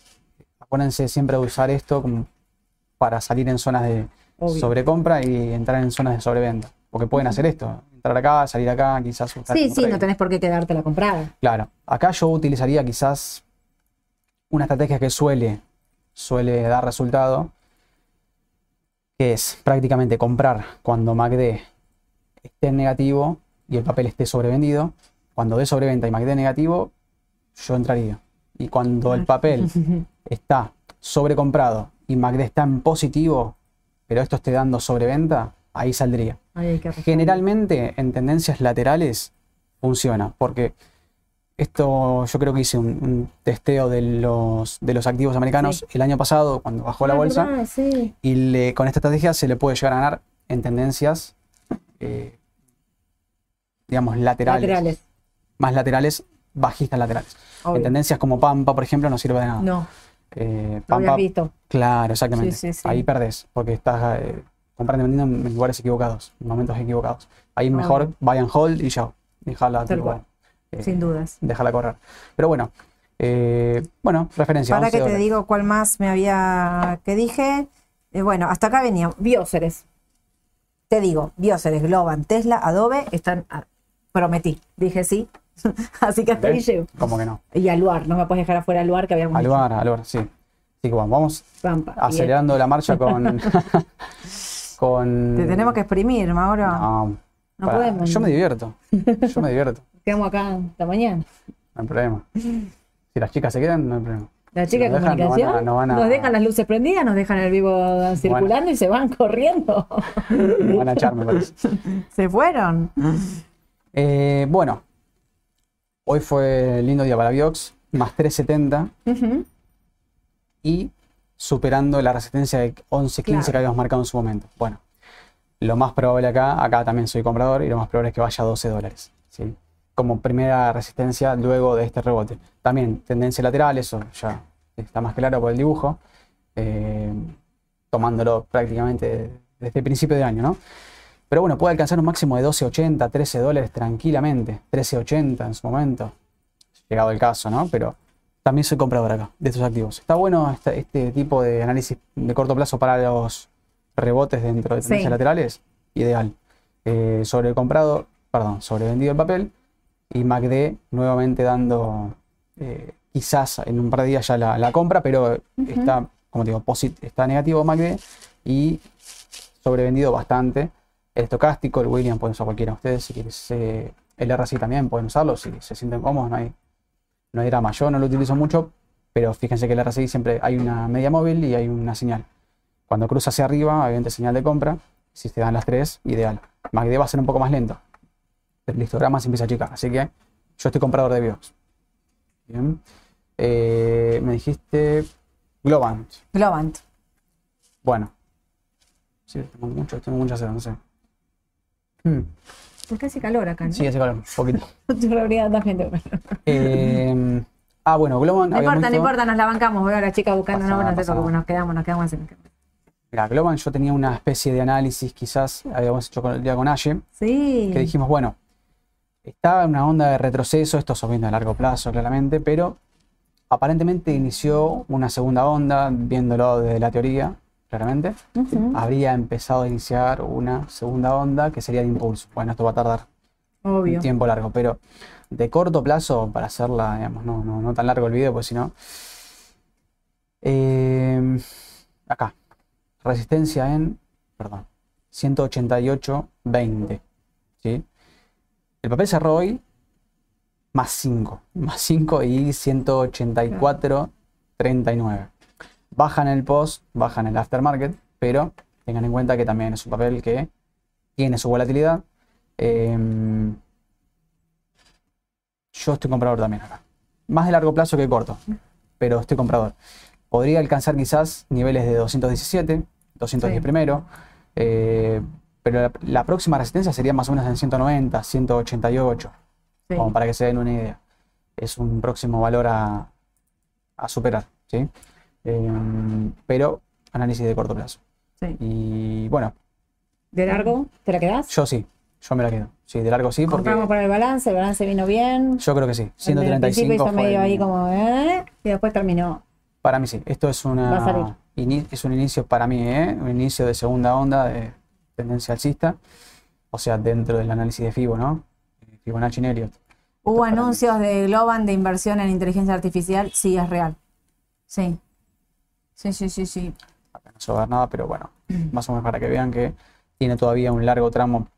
acuérdense siempre de usar esto como para salir en zonas de Obvio. sobrecompra y entrar en zonas de sobreventa. Porque pueden hacer esto, entrar acá, salir acá, quizás Sí, sí, no tenés por qué quedarte la comprada. Claro, acá yo utilizaría quizás una estrategia que suele, suele dar resultado, que es prácticamente comprar cuando MACD esté en negativo y el papel esté sobrevendido. Cuando dé sobreventa y MACD negativo, yo entraría. Y cuando el papel está sobrecomprado y MACD está en positivo, pero esto esté dando sobreventa, ahí saldría. Generalmente en tendencias laterales funciona, porque esto yo creo que hice un, un testeo de los, de los activos americanos Sí. el año pasado cuando bajó la Ah, bolsa verdad, sí. y le- con esta estrategia se le puede llegar a ganar en tendencias, eh, digamos, laterales, Laterales. más laterales, bajistas laterales. Obvio. En tendencias como Pampa, por ejemplo, no sirve de nada. No, Eh, Pampa, visto. claro, exactamente. Sí, sí, sí. Ahí perdés, porque estás eh, comprando y vendiendo en lugares equivocados, en momentos equivocados. Ahí Obvio. mejor buy and hold y ya, cual. eh, Sin dudas. déjala correr. Pero bueno, eh, bueno, referencia. Para 11 que te digo cuál más me había que dije. Eh, bueno, hasta acá venía. Bióceres. Te digo, Bióceres, Globan, Tesla, Adobe están. prometí. Dije sí. Así que hasta ahí ¿Ves? llego. Como que no. Y Aluar, no me puedes dejar afuera Aluar que habíamos dicho. Aluar, Aluar, sí. Así que bueno, vamos Pampa. Acelerando la marcha con. con Te tenemos que exprimir, Mauro. No, No para- podemos. Yo me divierto. Yo me divierto. Quedamos acá hasta mañana. No hay problema. Si las chicas se quedan, no hay problema. La chica de dejan, no comunicación van a- no van a- nos dejan las luces prendidas, nos dejan el vivo circulando y se van corriendo. Van a echar, me parece. se fueron. Eh, bueno, hoy fue lindo día para Biox, más 370 Ujú. y superando la resistencia de 11.15 que Claro. habíamos marcado en su momento. Bueno, lo más probable acá, acá también soy comprador y lo más probable es que vaya a 12 dólares. ¿sí? Como primera resistencia luego de este rebote. También tendencia lateral, eso ya está más claro por el dibujo, eh, tomándolo prácticamente desde el principio de año, ¿no? Pero bueno, puede alcanzar un máximo de 12.80, 13 dólares tranquilamente, 13.80 en su momento, llegado el caso, ¿no? Pero también soy comprador acá de estos activos. Está bueno esta- este tipo de análisis de corto plazo para los rebotes dentro de Sí. tendencias laterales, ideal. Eh, sobre comprado, perdón, sobre vendido el papel y MACD nuevamente dando eh, quizás en un par de días ya la, la compra, pero está, como te digo, posit- está negativo MACD y sobrevendido bastante. El estocástico, el William pueden usar cualquiera de ustedes, si quieres, eh, el RSI también pueden usarlo, si se sienten cómodos, no hay, no hay drama. Yo no lo utilizo mucho, pero fíjense que el RSI siempre hay una media móvil y hay una señal. Cuando cruza hacia arriba, obviamente señal de compra. Si te dan las tres, ideal. MACD va a ser un poco más lento. El histograma se empieza a achicar. Así que yo estoy comprador de Biox. Bien. Eh, me dijiste Globant. Globant. Bueno. Sí, tengo mucho, tengo mucha sed, no sé. Hmm, Es casi calor acá, ¿no? Sí, hace calor, un poquito. Tu realidad también tengo calor. Eh, ah, bueno, Globant. No importa, no importa, nos la bancamos. Veo a la chica buscando porque nada. nos quedamos, nos quedamos así. Mira, Globan yo tenía una especie de análisis, quizás habíamos hecho con el día con Aye, Sí. que dijimos, bueno, está en una onda de retroceso, esto es viendo a largo plazo claramente, pero aparentemente inició una segunda onda, viéndolo desde la teoría, claramente. Habría empezado a iniciar una segunda onda que sería de impulso. Bueno, esto va a tardar Obvio. un tiempo largo, pero de corto plazo, para hacerla, digamos, no, no, no tan largo el video, pues si no. Eh, acá, resistencia en, perdón, 188.20. ¿sí? El papel cerró hoy más 5. Más 5 y 184.39. Bajan el post, bajan el aftermarket, pero tengan en cuenta que también es un papel que tiene su volatilidad. Em, yo estoy comprador también acá. Más de largo plazo que corto, pero estoy comprador. Podría alcanzar quizás niveles de 217, 210 primero, eh, pero la, la próxima resistencia sería más o menos en 190, 188, Sí. como para que se den una idea. Es un próximo valor a, a superar, ¿sí? Em, pero análisis de corto plazo. Sí. Y bueno, ¿De largo? ¿Te la quedás? yo sí, yo me la quedo. Sí, de largo sí, porque Compramos para el balance, el balance vino bien. yo creo que sí. En el principio 135 hizo fue medio el- ahí como, ¿eh? Y después terminó. Para mí sí. Esto es Va a salir. una ini- es un inicio para mí, ¿eh? Un inicio de segunda onda de tendencia alcista. O sea, dentro del análisis de Fibo, ¿no? Fibonacci y Elliott. Hubo anuncios de Globan de inversión en inteligencia artificial. Sí, es real. Sí. Sí, sí, sí, sí. No se va a ver nada, pero bueno, Mm. más o menos para que vean que tiene todavía un largo tramo.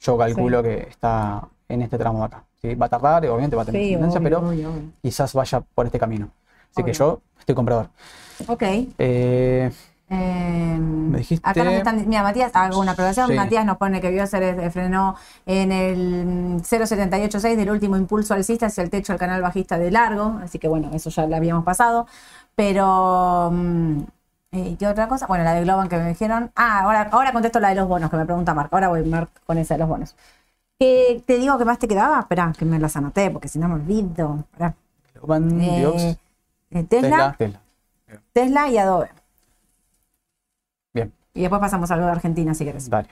Yo calculo que está en este tramo de acá. ¿sí? Va a tardar, obviamente va a tener Sí, tendencia, obvio, pero obvio, obvio. quizás vaya por este camino. Así que yo estoy comprador. Ok. Eh, Eh, Me dijiste- Acá nos están, mira, Matías, hago una aclaración. Sí. Matías nos pone que vio se le frenó en el mm, 0.786 del último impulso alcista hacia el techo del canal bajista de largo. Así que bueno, eso ya lo habíamos pasado. Pero, mm, eh, ¿qué otra cosa? Bueno, la de Globan que me dijeron. Ah, ahora, ahora contesto la de los bonos que me pregunta Marc. Ahora voy, Marc, con esa de los bonos. ¿Qué te digo que más te quedaba? Espera, que me las anoté porque si no me olvido. Esperá. Van Eh, Diox, eh, Tesla, Tesla, Tesla. Tesla y Adobe. Bien, Y después pasamos a algo de Argentina si querés. dale.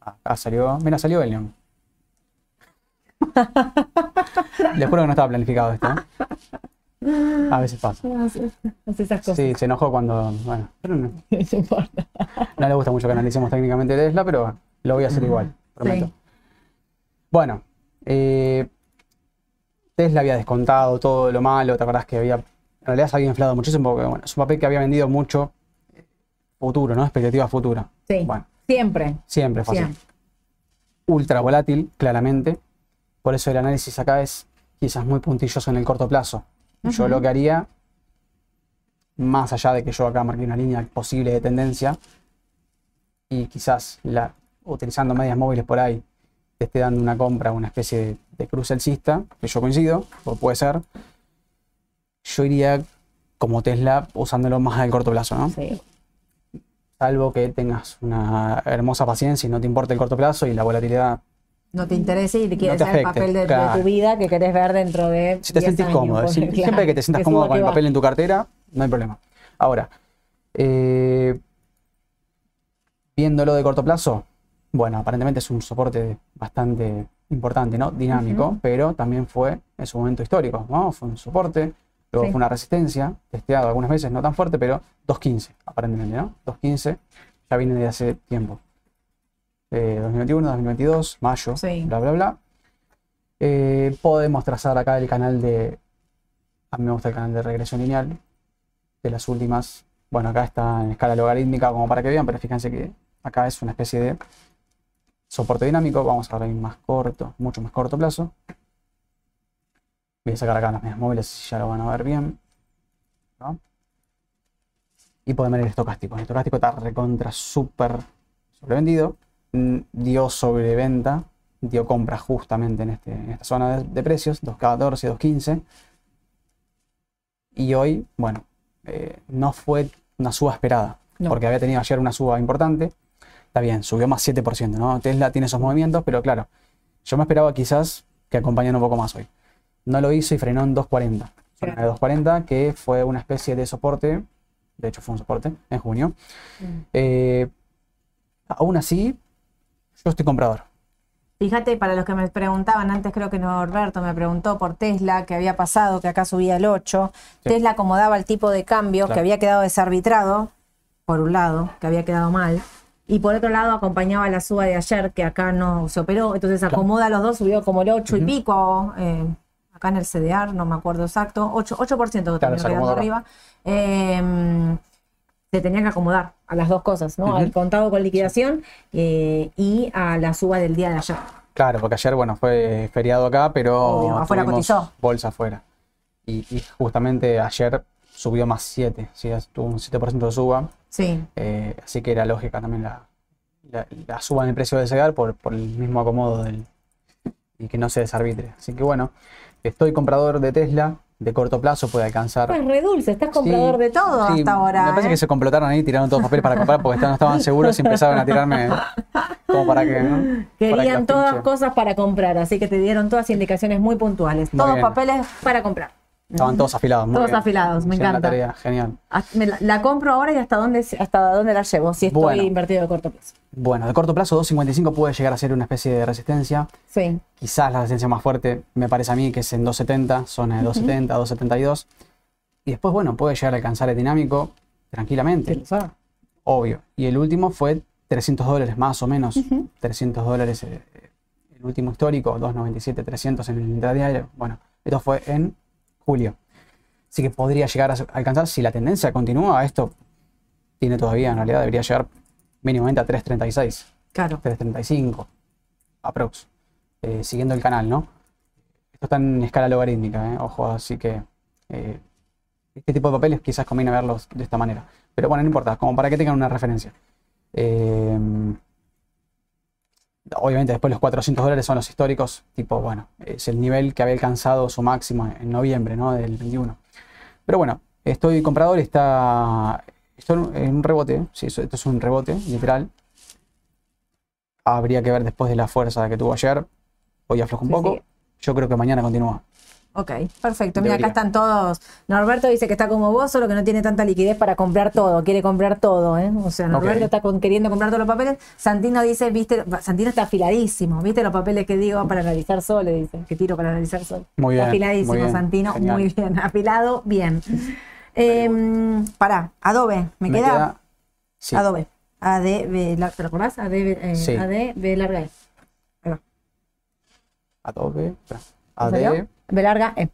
Acá salió. Mira, salió el. Les juro que no estaba planificado esto. ¿eh? A veces pasa. Hace esas cosas. Sí, se enojó cuando. Bueno, pero no, No importa. no le gusta mucho que analicemos técnicamente Tesla, pero lo voy a hacer igual, prometo. Sí. Bueno, eh, Tesla había descontado todo lo malo, ¿te acordás que había. En realidad se había inflado muchísimo porque bueno, es un papel que había vendido mucho futuro, ¿no? Expectativa futura. Sí. Bueno, Siempre. siempre así. Siempre. ultra volátil, claramente. Por eso el análisis acá es quizás muy puntilloso en el corto plazo. Yo lo que haría, más allá de que yo acá marqué una línea posible de tendencia, y quizás la, utilizando medias móviles por ahí, te esté dando una compra, una especie de, de cruce alcista, que yo coincido, o puede ser, yo iría como Tesla usándolo más al corto plazo, ¿no? Sí. Salvo que tengas una hermosa paciencia y no te importe el corto plazo y la volatilidad No te interesa y te quieres te ser el papel de, tu vida que querés ver dentro de. Si te 10 sentís años, cómodo, ponele, si- claro. siempre que te sientas Que cómodo con el papel en tu cartera, no hay problema. Ahora, eh, viéndolo de corto plazo, bueno, aparentemente es un soporte bastante importante, ¿no? Dinámico, pero también fue en su momento histórico, ¿no? Fue un soporte, luego Sí. fue una resistencia, testeado algunas veces, no tan fuerte, pero 2.15, aparentemente, ¿no? 2.15 ya viene de hace tiempo. Eh, 2021, 2022, mayo, Sí. bla, bla, bla. Eh, podemos trazar acá el canal de. A mí me gusta el canal de regresión lineal de las últimas. Bueno, acá está en escala logarítmica como para que vean, pero fíjense que acá es una especie de soporte dinámico. Vamos a ver más corto, mucho más corto plazo. Voy a sacar acá las medias móviles ya lo van a ver bien. ¿no? Y pueden ver el estocástico. El estocástico está recontra súper sobrevendido. Dio sobreventa dio compra justamente en, este, en esta zona de, de precios, 2.14, 2.15. Y hoy, bueno, eh, no fue una suba esperada, No. porque había tenido ayer una suba importante. Está bien, subió más 7%, ¿no? Tesla tiene esos movimientos, pero claro, yo me esperaba quizás que acompañara un poco más hoy. No lo hizo y frenó en 2.40. Zona de 2.40, que fue una especie de soporte, de hecho fue un soporte en junio. Mm. Eh, aún así, yo estoy comprador. Fíjate, para los que me preguntaban, antes creo que Norberto me preguntó por Tesla, que había pasado, que acá subía el 8. Sí. Tesla acomodaba el tipo de cambio que Claro. había quedado desarbitrado, por un lado, que había quedado mal. Y por otro lado acompañaba la suba de ayer, que acá no se operó. Entonces acomoda los dos, subió como el 8 y pico. eh, acá en el CDR, no me acuerdo exacto. 8%, 8% que terminó se arriba. Eh, se tenían que acomodar a las dos cosas, ¿no? Al contado con liquidación eh, y a la suba del día de ayer. Claro, porque ayer, bueno, fue feriado acá, pero Obvio, afuera tuvimos cotizó. bolsa afuera. Y, y justamente ayer subió más 7, ¿sí? tuvo un 7% de suba. Sí. eh, así que era lógica también la, la, la suba en el precio del cegar por, por el mismo acomodo del, y que no se desarbitre. Así que bueno, estoy comprador de Tesla, de corto plazo puede alcanzar. Pues re dulce, estás comprador Sí, de todo sí, hasta ahora. Me parece ¿eh? que se complotaron ahí, tiraron todos los papeles para comprar porque no estaban seguros y empezaron a tirarme como para que. ¿no? Para que Querían todas pinche. cosas para comprar, así que te dieron todas indicaciones muy puntuales. Muy Todos bien. papeles para comprar. Estaban todos afilados. muy Todos bien. afilados, me Hicieron la encanta. tarea, genial. Ah, La, la compro ahora y hasta dónde, hasta dónde la llevo, si estoy Bueno. invertido de corto plazo. Bueno, de corto plazo, 2.55 puede llegar a ser una especie de resistencia. Sí. Quizás la resistencia más fuerte me parece a mí que es en 2.70, zona de 2.70, 2.72. Y después, bueno, puede llegar a alcanzar el dinámico tranquilamente, obvio. Y el último fue 300 dólares más o menos. 300 dólares eh, el último histórico, 2.97, 300 en el intradiario. Bueno, esto fue en julio. Así que podría llegar a alcanzar, si la tendencia continúa, esto tiene todavía, en realidad debería llegar mínimamente a 3.36. Claro. 335 aprox. eh, siguiendo el canal, ¿no? Esto está en escala logarítmica, ¿eh? ojo, así que eh, este tipo de papeles quizás conviene verlos de esta manera. Pero bueno, no importa, como para que tengan una referencia. Eh, obviamente después los 400 dólares son los históricos, tipo, bueno, es el nivel que había alcanzado su máximo en noviembre, ¿no? Del 21. Pero bueno, estoy comprador, está, estoy en un rebote, sí, esto es un rebote, literal. Habría que ver después de la fuerza que tuvo ayer. Hoy afloja un Sí, poco. sí. Yo creo que mañana continúa. Ok, perfecto. Mira, acá están todos. Norberto dice que está como vos, solo que no tiene tanta liquidez para comprar todo. Quiere comprar todo, ¿eh? O sea, Norberto está con- queriendo comprar todos los papeles. Santino dice, viste, Santino está afiladísimo. ¿Viste los papeles que digo para analizar sol? Le dice, que tiro para analizar sol. Muy Está bien, afiladísimo, muy bien, Santino. genial. Muy bien, afilado, bien. Eh, pará, Adobe, ¿me, queda? sí, Adobe. AD, B, la- ¿te lo acordás? AD, eh, Sí. AD, B larga E. Adobe. espera, ¿Te salió? AD. B larga E.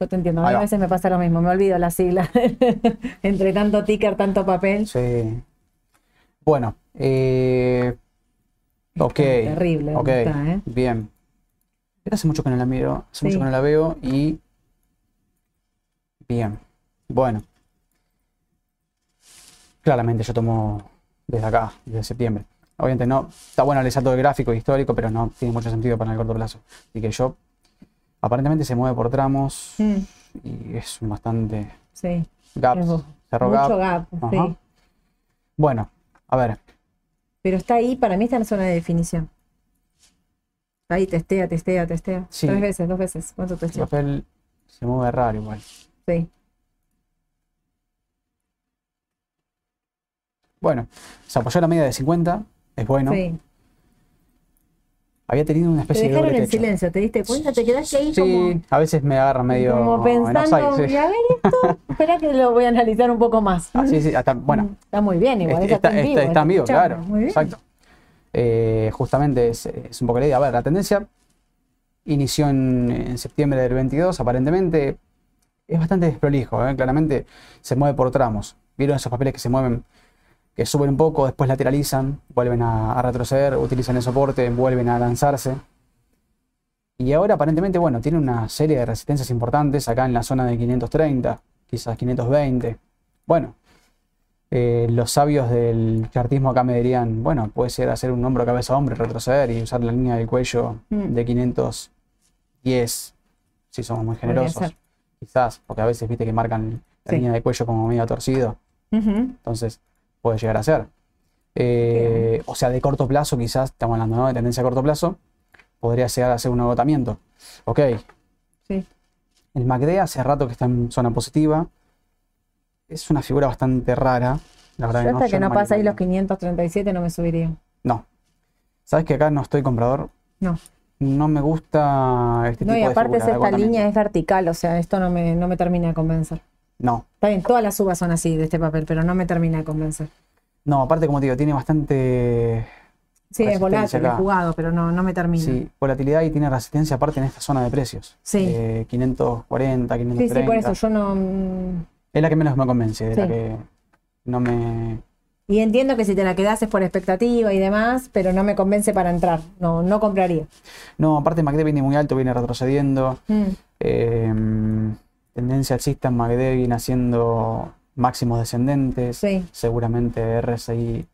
Yo te entiendo, a veces me pasa lo mismo, me olvido la sigla. Entre tanto ticker, tanto papel. Sí. Bueno, eh, ok. terrible Ok, donde está, ¿eh? bien. Pero hace mucho que no la miro, hace Sí. mucho que no la veo y. Bien. Bueno. Claramente yo tomo desde acá, desde septiembre. Obviamente no, está bueno analizar todo el gráfico histórico, pero no tiene mucho sentido para el corto plazo. Así que yo, aparentemente se mueve por tramos Mm, y es bastante sí, gaps. Es Cerró mucho gap. gap, sí. Bueno, a ver, Pero está ahí, para mí está en zona de definición. Ahí, testea, testea, testea. Sí. Tres veces, dos veces. ¿Cuánto el testeó? papel se mueve raro igual. Sí. Bueno, se apoyó la media de 50, es bueno. sí. Había tenido una Te especie de dejaron doble en silencio, ¿te diste cuenta? Te quedaste ahí Sí, como, a veces me agarra medio como en pensando, sí. y a ver esto, espera que lo voy a analizar un poco más. Ah, sí, sí, hasta, bueno, Mm, Está muy bien, igual. este- está, está, en vivo. está- está en vivo, escuchando. claro, Muy bien. exacto. Eh, justamente es, es un poco la idea. A ver, la tendencia inició en, en septiembre del 22, aparentemente es bastante desprolijo, ¿eh? claramente se mueve por tramos. ¿Vieron esos papeles que se mueven, que suben un poco, después lateralizan, vuelven a, a retroceder, utilizan el soporte, vuelven a lanzarse? Y ahora aparentemente, bueno, tiene una serie de resistencias importantes acá en la zona de 530, quizás 520. Bueno, eh, los sabios del chartismo acá me dirían, bueno, puede ser hacer un hombro cabeza hombre, retroceder y usar la línea del cuello Mm. de 510, si somos muy generosos. Quizás, porque a veces viste que marcan la Sí. línea del cuello como medio torcido. Entonces, puede llegar a ser. Eh, o sea, de corto plazo, quizás, estamos hablando ¿no? de tendencia a corto plazo, podría llegar a ser un agotamiento. Ok, Sí. el MACD hace rato que está en zona positiva. Es una figura bastante rara. La verdad Yo hasta que yo no pase ahí los manipularía. 537 no me subiría. No. ¿Sabes que acá no estoy comprador? No. No me gusta este No, tipo y de aparte figura es de esta línea es vertical, o sea, esto no me, no me termina de convencer. No. Está bien, todas las subas son así de este papel, pero no me termina de convencer. No, aparte, como te digo, tiene bastante Sí, es volátil, es jugado, pero no, no me termina. sí, volatilidad y tiene resistencia aparte en esta zona de precios. Sí. Eh, 540, Sí, 530. sí, por eso yo no. mm, Es la que menos me convence, de la Sí. que no me, Y entiendo que si te la quedas es por expectativa y demás, pero no me convence para entrar. No, no compraría. No, aparte MACD viene muy alto, viene retrocediendo. Mm, Eh, tendencia alcista en MACD viene haciendo máximos descendentes. Sí. Seguramente RSI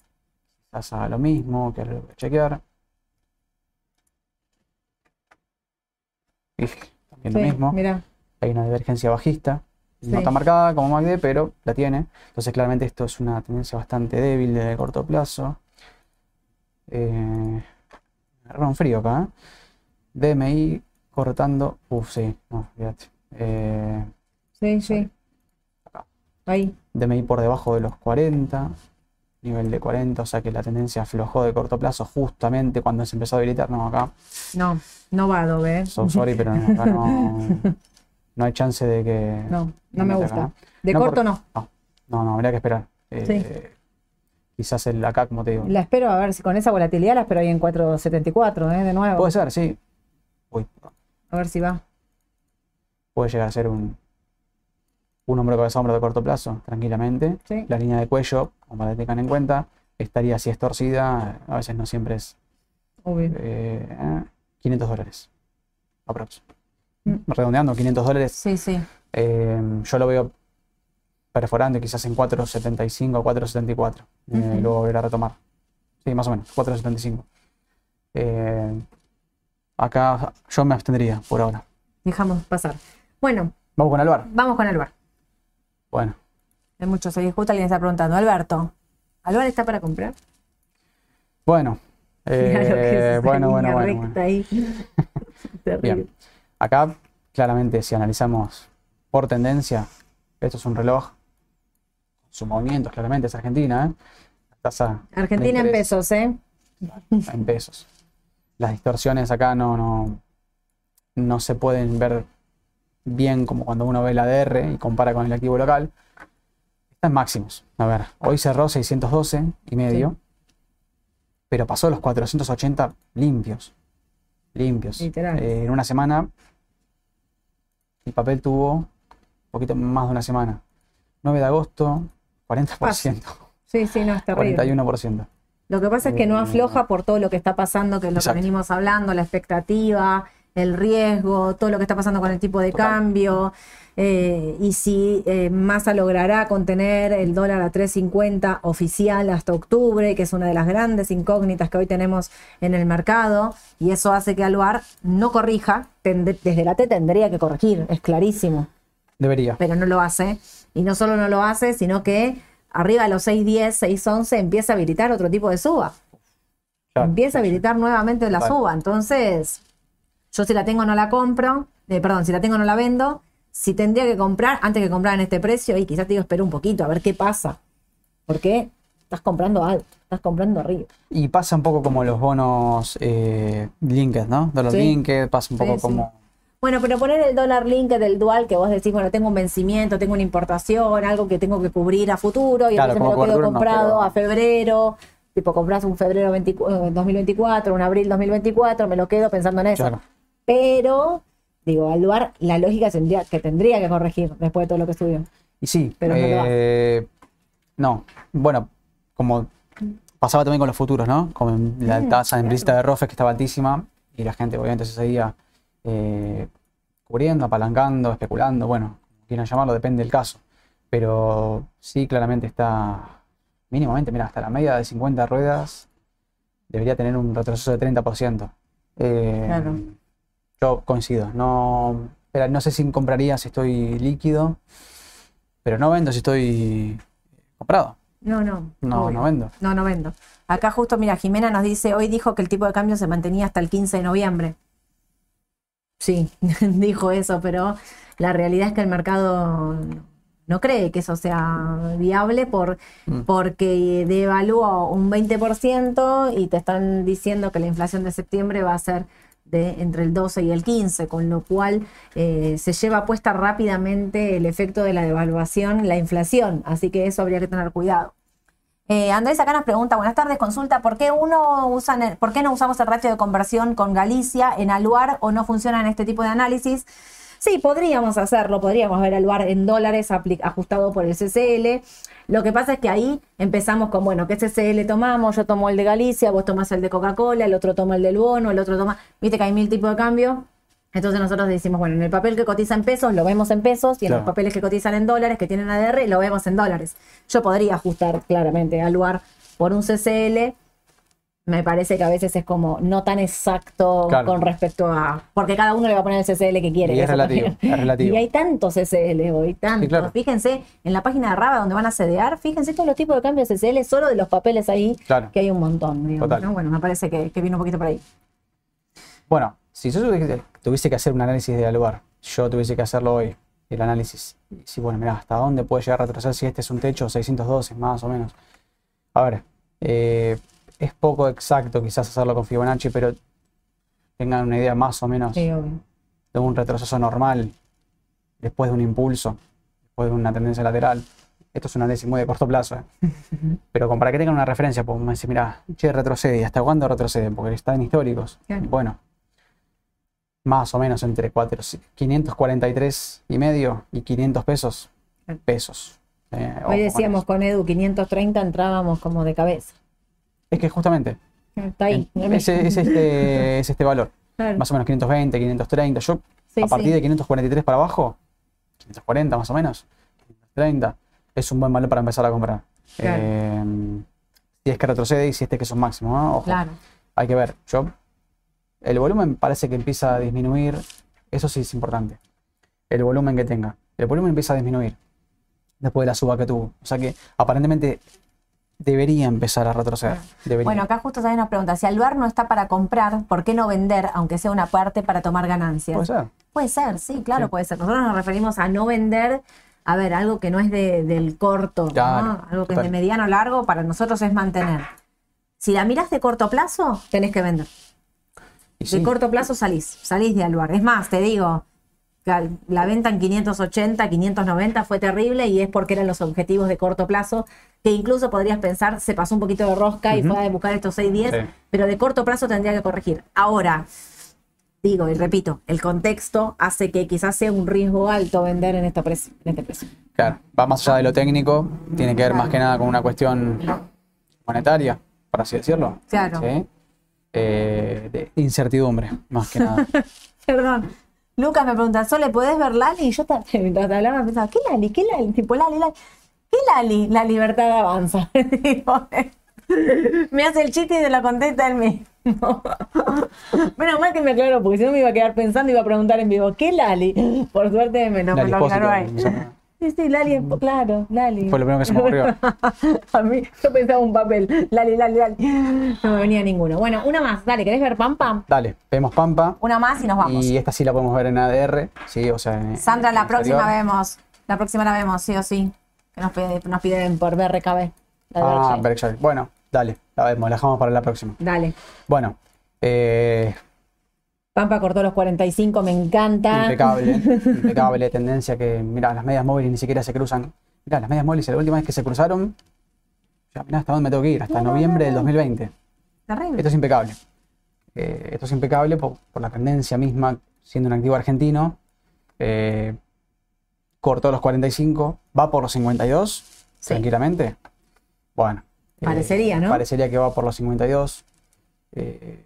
quizás haga lo mismo, que es lo que voy a chequear. Y también lo mismo. Mira, Hay una divergencia bajista. No tan marcada como MACD, pero la tiene. Entonces, claramente, esto es una tendencia bastante débil de corto plazo. Eh, un frío acá. ¿eh? DMI cortando. Uf, sí, no, fíjate. Eh, sí, sí. Acá. Ahí. DMI por debajo de los 40. Nivel de 40, o sea que la tendencia aflojó de corto plazo justamente cuando se empezó a habilitar. No, acá. No, no va Adobe. ¿eh? So sorry, pero no, acá no, no hay chance de que. No, no me gusta. acá. De corto por- no. No, no, no, habría que esperar. Eh, Quizás el acá, como te digo. La espero a ver si con esa volatilidad la espero ahí en 474, ¿eh? De nuevo. Puede ser, sí. Uy, A ver si va. Puede llegar a ser un, un hombro cabeza hombro de corto plazo, tranquilamente. Sí. La línea de cuello, como para que tengan en cuenta, estaría así es torcida, a veces no siempre es Obvio. eh, 500 dólares. Aprox. Mm. Redondeando, 500 dólares. Sí, sí. eh, yo lo veo perforando quizás en 4.75 o 4.74. Eh, Ujú. Luego volver a retomar. Sí, más o menos, 4.75. Eh, acá yo me abstendría por ahora. Dejamos pasar. Bueno, Vamos con Alvar. vamos con Alvar. Bueno, Hay muchos ahí. Justo alguien está preguntando. Alberto, ¿Alvar está para comprar? bueno. Eh, bueno, bueno, bueno, bueno. ahí. Bien. Acá, claramente, si analizamos por tendencia, esto es un reloj. Su movimiento, claramente, es Argentina. ¿eh? La tasa Argentina en pesos, ¿eh? en pesos. Las distorsiones acá no, no, no se pueden ver bien como cuando uno ve el ADR y compara con el activo local. Están máximos. A ver, hoy cerró 612 y medio, pero pasó los 480 limpios. Limpios. Literal. Eh, en una semana, el papel tuvo un poquito más de una semana. 9 de agosto, 40%, Sí, sí, no, es terrible. 41%. Lo que pasa es que no Eh, afloja por todo lo que está pasando, que es lo Exacto. que venimos hablando, la expectativa, el riesgo, todo lo que está pasando con el tipo de Total. cambio. eh, y si eh, Massa logrará contener el dólar a 3.50 oficial hasta octubre, que es una de las grandes incógnitas que hoy tenemos en el mercado, y eso hace que Aluar no corrija, desde la T tendría que corregir, es clarísimo Debería. pero no lo hace. Y no solo no lo hace, sino que arriba de los 6.10, 6.11 empieza a habilitar otro tipo de suba. Claro. Empieza a habilitar nuevamente la Vale. suba. Entonces, yo si la tengo no la compro, eh, perdón, si la tengo no la vendo. Si tendría que comprar, antes que comprar en este precio, y quizás te digo, espera un poquito, a ver qué pasa. Porque estás comprando alto, estás comprando arriba. Y pasa un poco como los bonos eh, linked, ¿no? Dollar Sí. linked, pasa un poco sí. como... Bueno, pero poner el dólar link del dual que vos decís, bueno, tengo un vencimiento, tengo una importación, algo que tengo que cubrir a futuro y Claro, entonces me lo quedo no, comprado pero- a febrero, tipo compras un febrero 24 eh, 2024, un abril 2024, me lo quedo pensando en eso. Claro. Pero, digo, al lugar, la lógica tendría que tendría que corregir después de todo lo que subió. Y sí, Pero no eh, no, bueno, como pasaba también con los futuros, ¿no? Con la Mm, tasa claro. implícita de ROFES que estaba altísima y la gente obviamente se seguía eh, cubriendo, apalancando, especulando, bueno, como quieran llamarlo, depende del caso. Pero sí, claramente está mínimamente, mira, hasta la media de 50 ruedas debería tener un retroceso de 30%. Eh, Claro. Yo coincido, no, espera, no sé si compraría si estoy líquido, pero no vendo si estoy comprado. No, no. No, obvio. no vendo. No, no vendo. Acá justo, mira, Jimena nos dice, hoy dijo que el tipo de cambio se mantenía hasta el 15 de noviembre. Sí, dijo eso, pero la realidad es que el mercado no cree que eso sea viable por, Mm. porque devaluó un 20% y te están diciendo que la inflación de septiembre va a ser entre el 12 y el 15, con lo cual eh, se lleva puesta rápidamente el efecto de la devaluación, la inflación, así que eso habría que tener cuidado. Eh, Andrés acá nos pregunta, buenas tardes, consulta, ¿por qué uno usan por qué no usamos el ratio de conversión con Galicia en Aluar o no funciona en este tipo de análisis? Sí, podríamos hacerlo, podríamos ver el lugar en dólares ajustado por el CCL. Lo que pasa es que ahí empezamos con, bueno, ¿qué CCL tomamos? Yo tomo el de Galicia, vos tomás el de Coca-Cola, el otro toma el del bono, el otro toma... Viste que hay mil tipos de cambio. Entonces nosotros decimos, bueno, en el papel que cotiza en pesos lo vemos en pesos y en Claro. los papeles que cotizan en dólares, que tienen ADR, lo vemos en dólares. Yo podría ajustar claramente al lugar por un CCL. Me parece que a veces es como no tan exacto Claro. con respecto a... Porque cada uno le va a poner el CCL que quiere. Y es relativo, es relativo. Y hay tantos CCL hoy, tantos. claro. Fíjense, en la página de Raba donde van a sedear, fíjense todos los tipos de cambios de CCL, solo de los papeles ahí, Claro. que hay un montón. digamos, Total. ¿no? Bueno, me parece que, que viene un poquito por ahí. Bueno, si yo tuviese, que hacer un análisis del lugar, yo tuviese que hacerlo hoy, el análisis, y si bueno, mira, ¿hasta dónde puede llegar a retroceder si este es un techo 612 más o menos? A ver, eh, es poco exacto quizás hacerlo con Fibonacci, pero tengan una idea más o menos Sí, de un retroceso normal después de un impulso, después de una tendencia lateral. Esto es un análisis muy de corto plazo, ¿eh? pero como para que tengan una referencia, pues me dice, mira, che, retrocede, ¿y hasta cuándo retrocede? Porque están históricos. Claro. Bueno, más o menos entre 4, 543 y medio y 500 pesos. Claro. Pesos. Eh, Hoy con decíamos eso. con Edu 530 entrábamos como de cabeza. Es que justamente Está ahí. es, es este, es este valor. Claro. Más o menos 520, 530. Yo Sí, a partir sí. de 543 para abajo, 540 más o menos, 530, es un buen valor para empezar a comprar. Claro. Eh, si es que retrocede y si este que es un máximo, ¿no? Ojo, Claro. hay que ver. Yo, el volumen parece que empieza a disminuir, eso sí es importante. El volumen que tenga. El volumen empieza a disminuir después de la suba que tuvo. O sea que aparentemente debería empezar a retroceder. Debería. Bueno, acá justo hay una pregunta. Si lugar no está para comprar, ¿por qué no vender, aunque sea una parte, para tomar ganancias? Puede ser. Puede ser, sí, claro, Sí. puede ser. Nosotros nos referimos a no vender, a ver, algo que no es de- del corto, ¿no? Algo que es de mediano largo, para nosotros es mantener. Si la miras de corto plazo, tenés que vender. Y De sí, corto plazo salís, salís de lugar. Es más, te digo, la venta en 580, 590 fue terrible y es porque eran los objetivos de corto plazo, que incluso podrías pensar, se pasó un poquito de rosca y fue a buscar estos 610, Sí. pero de corto plazo tendría que corregir. Ahora, digo y repito, el contexto hace que quizás sea un riesgo alto vender en, esta en este precio. Claro, va más allá de lo técnico, tiene que ver más que nada con una cuestión monetaria, por así decirlo. Claro. ¿sí? Eh, de incertidumbre, más que nada. Perdón. Lucas me pregunta, ¿Sole podés ver Lali? Y yo mientras te hablaba pensaba, ¿qué Lali? ¿Qué Lali? Tipo, Lali, Lali. ¿Qué Lali? La libertad avanza. Me hace el chiste y se lo contesta él mismo. Menos mal que me aclaró, porque si no me iba a quedar pensando y iba a preguntar en vivo, ¿qué Lali? Por suerte me, no, me lo aclaró ahí. Sí, sí, Lali, es, claro, Lali. Fue lo primero que se me ocurrió. a mí, yo pensaba un papel. Lali, Lali, Lali. No me venía ninguno. Bueno, una más. Dale, ¿querés ver Pampa? Dale, vemos Pampa. Una más y nos vamos. Y esta sí la podemos ver en ADR, sí, o sea, en- Sandra, en la próxima exterior. vemos. La próxima la vemos, sí o sí. Que nos, pide- nos piden por BRKB. Ah. Berkshire. Bueno, dale, la vemos, la dejamos para la próxima. Dale. Bueno, eh, Pampa cortó los 45, me encanta. impecable, impecable tendencia que, mira, las medias móviles ni siquiera se cruzan. Mira, las medias móviles, la última vez que se cruzaron, ya mira hasta dónde me tengo que ir, hasta No, no, noviembre no, del no. 2020. Terrible. Esto es impecable. Eh, esto es impecable por, por la tendencia misma, siendo un activo argentino. Eh, cortó los 45, va por los 52, Sí. tranquilamente. Bueno. eh, Parecería, ¿no? Parecería que va por los 52. Eh,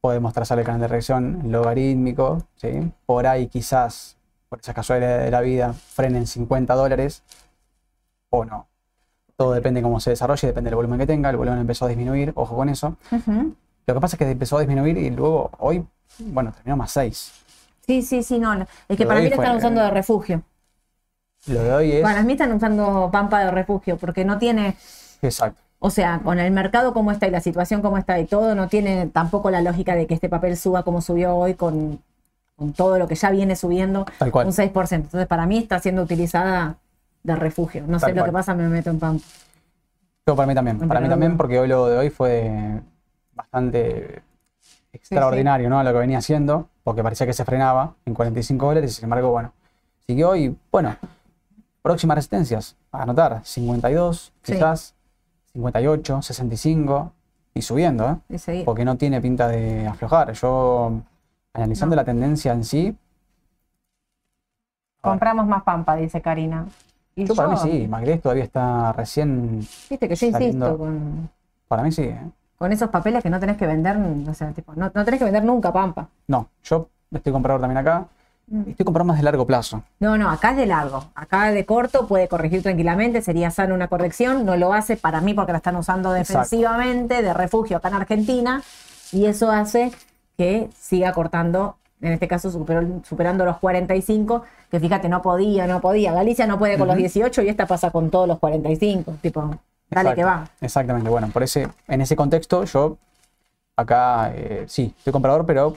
podemos trazar el canal de reacción logarítmico, ¿sí? Por ahí quizás, por esas casualidades de la vida, frenen 50 dólares o no. Todo depende de cómo se desarrolle, depende del volumen que tenga. El volumen empezó a disminuir, ojo con eso. Lo que pasa es que empezó a disminuir y luego hoy, bueno, terminó más 6. Sí, sí, sí, no. no. Es que Lo para mí lo fue- están usando de refugio. Lo de hoy es. Para mí están usando Pampa de refugio porque no tiene. Exacto. O sea, con el mercado como está y la situación como está y todo, no tiene tampoco la lógica de que este papel suba como subió hoy con, con todo lo que ya viene subiendo Tal cual. un 6%. Entonces, para mí está siendo utilizada de refugio. No sé lo que pasa, me meto en Pampa. Yo para mí también. Para para mí también, porque hoy lo de hoy fue bastante extraordinario, ¿no? Lo que venía haciendo, porque parecía que se frenaba en 45 dólares y sin embargo, bueno, siguió y, bueno, próximas resistencias, a anotar, 52, Sí. quizás, 58, 65 y subiendo, ¿eh? Y seguir. Porque no tiene pinta de aflojar. Yo, analizando No. la tendencia en sí, Compramos más pampa, dice Karina. Y Yo para mí sí, Magres todavía está recién. Viste que yo insisto con, Para mí sí. ¿eh? con esos papeles que no tenés que vender, o sea, tipo, no, no tenés que vender nunca pampa. No, yo estoy comprador también acá. Mm. Estoy comprando más de largo plazo. No, no, acá es de largo. Acá de corto puede corregir tranquilamente, sería sano una corrección. No lo hace para mí porque la están usando Exacto. defensivamente, de refugio acá en Argentina. Y eso hace que siga cortando, en este caso superó- superando los 45, que fíjate, no podía, no podía. Galicia no puede con los Ujú. 18 y esta pasa con todos los 45. Tipo, dale Exacto, que va. Exactamente. Bueno, por ese, en ese contexto, yo acá eh, sí, estoy comprador, pero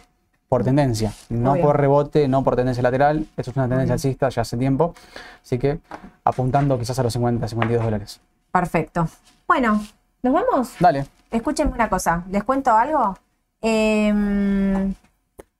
por tendencia. No Obvio. por rebote, no por tendencia lateral. Esto es una tendencia alcista ya hace tiempo. Así que apuntando quizás a los 50, 52 dólares. Perfecto. Bueno, ¿nos vamos? Dale. Escúchenme una cosa, ¿les cuento algo? Eh,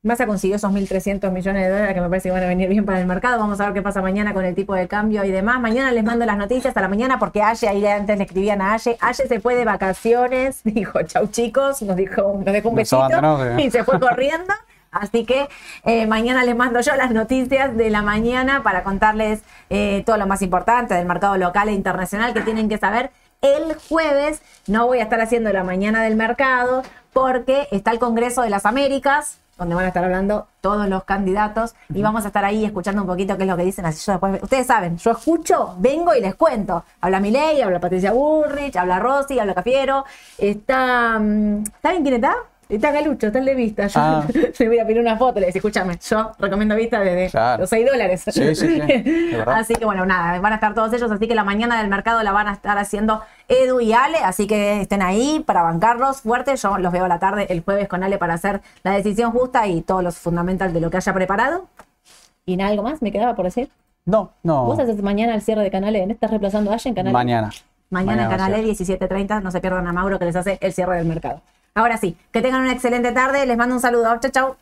Massa consiguió esos 1.300 millones de dólares que me parece que van a venir bien para el mercado. Vamos a ver qué pasa mañana con el tipo de cambio y demás. Mañana les mando las noticias a la mañana porque Aye, ahí antes le escribían a Aye, Aye se fue de vacaciones, dijo chau chicos, nos dijo, nos dejó un Nos besito y se fue corriendo. Así que eh, mañana les mando yo las noticias de la mañana para contarles eh, todo lo más importante del mercado local e internacional que tienen que saber. El jueves no voy a estar haciendo la mañana del mercado porque está el Congreso de las Américas, donde van a estar hablando todos los candidatos y vamos a estar ahí escuchando un poquito qué es lo que dicen. Así yo después, ustedes saben, yo escucho, vengo y les cuento. Habla Milei, habla Patricia Burrich, habla Rossi, habla Cafiero. Está, mm, ¿saben quién está? Está Galucho, está el de Vista. Yo Ah. le voy a pedir una foto, le decía, escúchame, yo recomiendo Vista desde Claro. los 6 dólares. Sí, sí, sí. Así que bueno, nada, van a estar todos ellos, así que la mañana del mercado la van a estar haciendo Edu y Ale, así que estén ahí para bancarlos fuerte. Yo los veo a la tarde el jueves con Ale para hacer la decisión justa y todos los fundamentales de lo que haya preparado. Y nada, algo más me quedaba por decir. No, no. Vos haces mañana el cierre de Canal ¿no estás reemplazando a Aye en Canal E? Mañana. Mañana en va a Canal ser. 17.30, no se pierdan a Mauro que les hace el cierre del mercado. Ahora sí, que tengan una excelente tarde, les mando un saludo. Chau, chau.